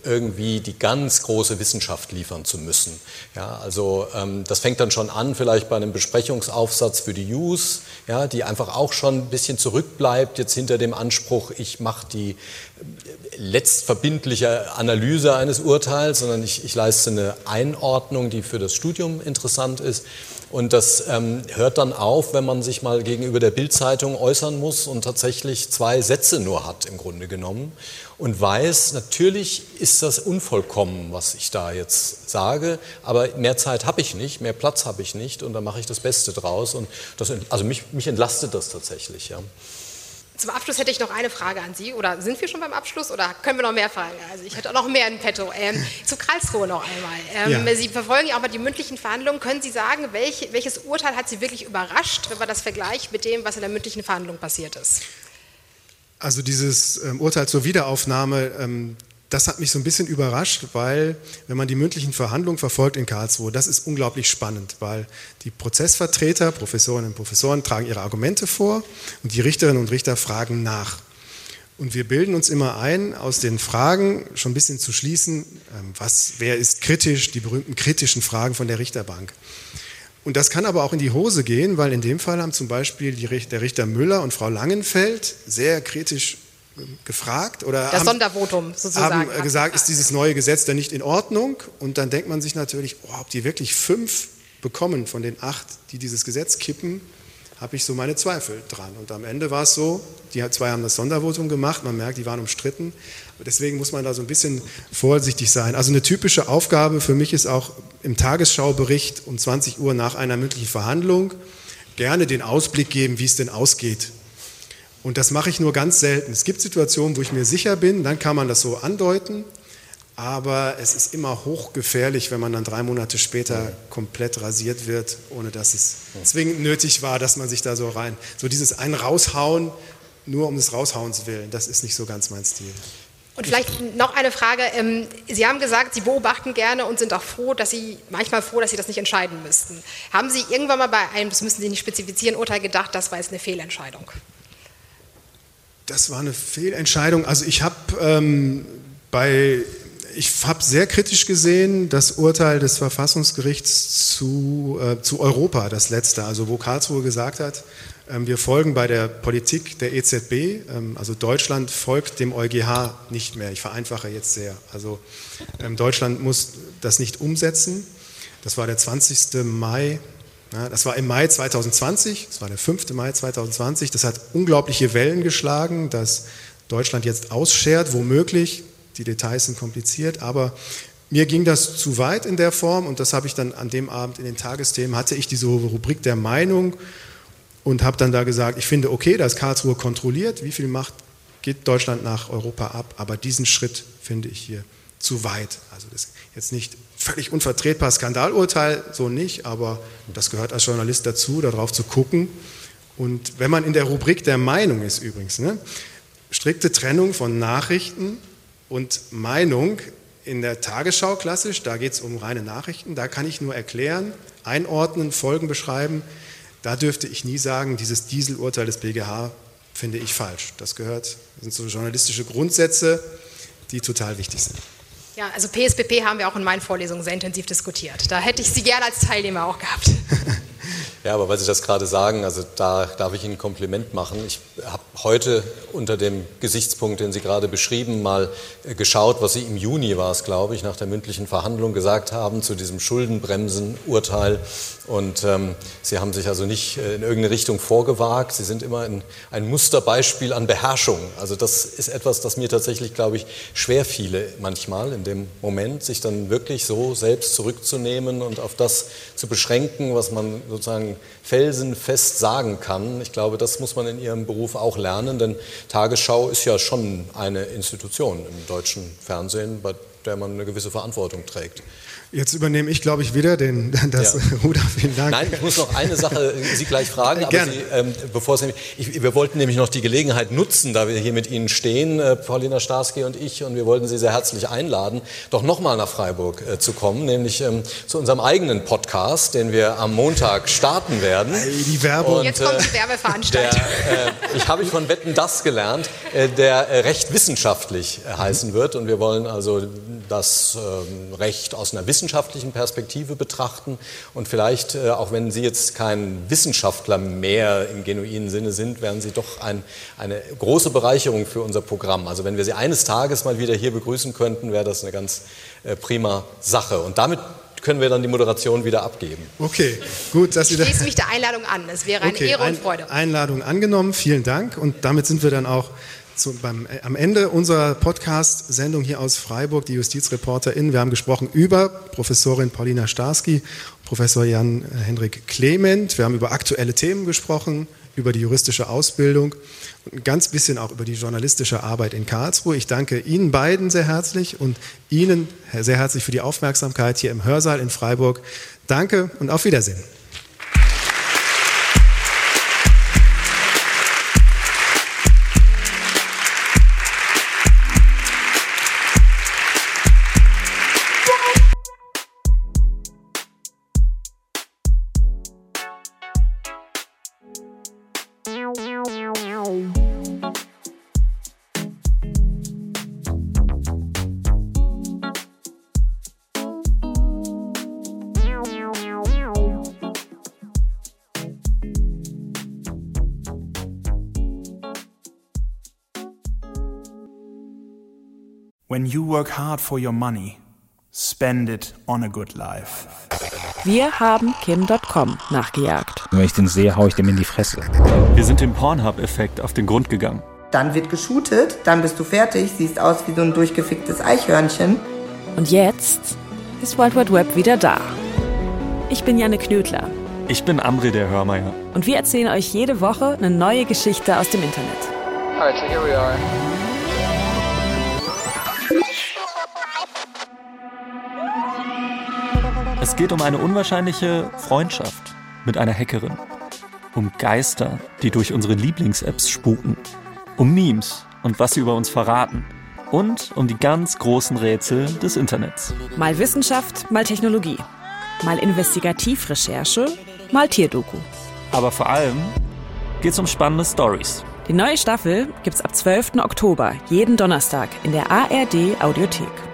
S1: irgendwie die ganz große Wissenschaft liefern zu müssen. Ja, also ähm, das fängt dann schon an, vielleicht bei einem Besprechungsaufsatz für die News, ja, die einfach auch schon ein bisschen zurückbleibt, jetzt hinter dem Anspruch, ich mache die letztverbindliche Analyse eines Urteils, sondern ich, ich, leiste eine Einordnung, die für das Studium interessant ist. Und das ähm, hört dann auf, wenn man sich mal gegenüber der Bildzeitung äußern muss und tatsächlich zwei Sätze nur hat im Grunde genommen und weiß, natürlich ist das unvollkommen, was ich da jetzt sage, aber mehr Zeit habe ich nicht, mehr Platz habe ich nicht und da mache ich das Beste draus. Und das, also mich, mich entlastet das tatsächlich. Ja.
S4: Zum Abschluss hätte ich noch eine Frage an Sie. Oder sind wir schon beim Abschluss oder können wir noch mehr fragen? Also ich hätte auch noch mehr in petto. Ähm, zu Karlsruhe noch einmal. Ähm, ja. Sie verfolgen ja auch mal die mündlichen Verhandlungen. Können Sie sagen, welch, welches Urteil hat Sie wirklich überrascht, wenn man das vergleicht mit dem, was in der mündlichen Verhandlung passiert ist?
S3: Also dieses ähm, Urteil zur Wiederaufnahme, ähm, das hat mich so ein bisschen überrascht, weil wenn man die mündlichen Verhandlungen verfolgt in Karlsruhe, das ist unglaublich spannend, weil die Prozessvertreter, Professorinnen und Professoren tragen ihre Argumente vor und die Richterinnen und Richter fragen nach. Und wir bilden uns immer ein, aus den Fragen schon ein bisschen zu schließen, ähm, was, wer ist kritisch, die berühmten kritischen Fragen von der Richterbank. Und das kann aber auch in die Hose gehen, weil in dem Fall haben zum Beispiel die, der Richter Müller und Frau Langenfeld sehr kritisch gefragt oder
S4: das haben, Sondervotum sozusagen
S3: haben gesagt, ist dieses neue Gesetz denn nicht in Ordnung? Und dann denkt man sich natürlich, oh, ob die wirklich fünf bekommen von den acht, die dieses Gesetz kippen, habe ich so meine Zweifel dran. Und am Ende war es so, die zwei haben das Sondervotum gemacht, man merkt, die waren umstritten. Deswegen muss man da so ein bisschen vorsichtig sein. Also eine typische Aufgabe für mich ist auch im Tagesschaubericht um 20 Uhr nach einer mündlichen Verhandlung gerne den Ausblick geben, wie es denn ausgeht und das mache ich nur ganz selten. Es gibt Situationen, wo ich mir sicher bin, dann kann man das so andeuten. aber es ist immer hochgefährlich, wenn man dann drei Monate später komplett rasiert wird, ohne dass es zwingend nötig war, dass man sich da so rein, so dieses ein raushauen, nur um des Raushauens willen, das ist nicht so ganz mein Stil.
S4: Und vielleicht noch eine Frage. Ähm, Sie haben gesagt, Sie beobachten gerne und sind auch froh, dass Sie manchmal froh, dass Sie das nicht entscheiden müssten. Haben Sie irgendwann mal bei einem, das müssen Sie nicht spezifizieren, Urteil gedacht, das war jetzt eine Fehlentscheidung?
S3: Das war eine Fehlentscheidung. Also ich habe ähm, bei ich habe sehr kritisch gesehen das Urteil des Verfassungsgerichts zu, äh, zu Europa, das letzte, also wo Karlsruhe gesagt hat, ähm, wir folgen bei der Politik der EZB, ähm, also Deutschland folgt dem EuGH nicht mehr. Ich vereinfache jetzt sehr. Also ähm, Deutschland muss das nicht umsetzen. Das war der 20. Mai, das war im Mai 2020, das war der 5. Mai 2020. Das hat unglaubliche Wellen geschlagen, dass Deutschland jetzt ausschert, womöglich. Die Details sind kompliziert, aber mir ging das zu weit in der Form und das habe ich dann an dem Abend in den Tagesthemen, hatte ich diese Rubrik der Meinung und habe dann da gesagt, ich finde, okay, da ist Karlsruhe kontrolliert, wie viel Macht geht Deutschland nach Europa ab, aber diesen Schritt finde ich hier zu weit. Also das jetzt nicht völlig unvertretbar Skandalurteil, so nicht, aber das gehört als Journalist dazu, darauf zu gucken. Und wenn man in der Rubrik der Meinung ist übrigens, ne, strikte Trennung von Nachrichten und Meinung in der Tagesschau klassisch, da geht es um reine Nachrichten, da kann ich nur erklären, einordnen, Folgen beschreiben, da dürfte ich nie sagen, dieses Dieselurteil des BGH finde ich falsch. Das gehört, das sind so journalistische Grundsätze, die total wichtig sind.
S4: Ja, also PSPP haben wir auch in meinen Vorlesungen sehr intensiv diskutiert. Da hätte ich Sie gerne als Teilnehmer auch gehabt. (laughs)
S1: Ja, aber weil Sie das gerade sagen, also da darf ich Ihnen ein Kompliment machen. Ich habe heute unter dem Gesichtspunkt, den Sie gerade beschrieben, mal äh, geschaut, was Sie im Juni war es, glaube ich, nach der mündlichen Verhandlung gesagt haben zu diesem Schuldenbremsen-Urteil. Und ähm, Sie haben sich also nicht äh, in irgendeine Richtung vorgewagt. Sie sind immer ein, ein Musterbeispiel an Beherrschung. Also das ist etwas, das mir tatsächlich, glaube ich, schwer fiele manchmal in dem Moment, sich dann wirklich so selbst zurückzunehmen und auf das zu beschränken, was man sozusagen felsenfest sagen kann. Ich glaube, das muss man in Ihrem Beruf auch lernen, denn Tagesschau ist ja schon eine Institution im deutschen Fernsehen, bei der man eine gewisse Verantwortung trägt.
S3: Jetzt übernehme ich, glaube ich, wieder den, (laughs) das ja. Ruder. Vielen Dank.
S1: Nein, ich muss noch eine Sache Sie gleich fragen. Aber Gerne. Sie, ähm, bevor Sie, ich, wir wollten nämlich noch die Gelegenheit nutzen, da wir hier mit Ihnen stehen, äh, Paulina Starsky und ich, und wir wollten Sie sehr herzlich einladen, doch nochmal nach Freiburg äh, zu kommen, nämlich ähm, zu unserem eigenen Podcast, den wir am Montag starten werden.
S3: Die Werbung.
S4: Und, Jetzt kommt die äh, Werbeveranstaltung.
S1: Der, äh, ich habe ich von Wetten das gelernt, äh, der äh, recht wissenschaftlich heißen wird. Und wir wollen also das ähm, Recht aus einer wissenschaftlichen wissenschaftlichen Perspektive betrachten und vielleicht, äh, auch wenn Sie jetzt kein Wissenschaftler mehr im genuinen Sinne sind, wären Sie doch ein, eine große Bereicherung für unser Programm. Also wenn wir Sie eines Tages mal wieder hier begrüßen könnten, wäre das eine ganz äh, prima Sache. Und damit können wir dann die Moderation wieder abgeben.
S3: Okay, gut, dass
S4: Sie Ich schließe mich der Einladung an. Es wäre eine okay, Ehre und Freude.
S3: Einladung angenommen, vielen Dank. Und damit sind wir dann auch zu, beim, äh, am Ende unserer Podcast-Sendung hier aus Freiburg, die JustizreporterInnen. Wir haben gesprochen über Professorin Paulina Starsky, Professor Jan-Hendrik Clement. Wir haben über aktuelle Themen gesprochen, über die juristische Ausbildung und ein ganz bisschen auch über die journalistische Arbeit in Karlsruhe. Ich danke Ihnen beiden sehr herzlich und Ihnen sehr herzlich für die Aufmerksamkeit hier im Hörsaal in Freiburg. Danke und auf Wiedersehen.
S5: Work hard for your money, spend it on a good life.
S2: Wir haben Kim.com nachgejagt.
S6: Wenn ich den sehe, hau ich dem in die Fresse.
S7: Wir sind dem Pornhub-Effekt auf den Grund gegangen.
S8: Dann wird geshootet, dann bist du fertig, siehst aus wie so ein durchgeficktes Eichhörnchen.
S2: Und jetzt ist World Wide Web wieder da. Ich bin Janne Knödler.
S7: Ich bin Amri der Hörmeier.
S2: Und wir erzählen euch jede Woche eine neue Geschichte aus dem Internet.
S9: Alright, so here we are.
S7: Es geht um eine unwahrscheinliche Freundschaft mit einer Hackerin. Um Geister, die durch unsere Lieblings-Apps spuken. Um Memes und was sie über uns verraten. Und um die ganz großen Rätsel des Internets.
S9: Mal Wissenschaft, mal Technologie. Mal Investigativrecherche, mal Tierdoku.
S7: Aber vor allem geht's um spannende Stories.
S9: Die neue Staffel gibt's ab 12. Oktober jeden Donnerstag in der ARD Audiothek.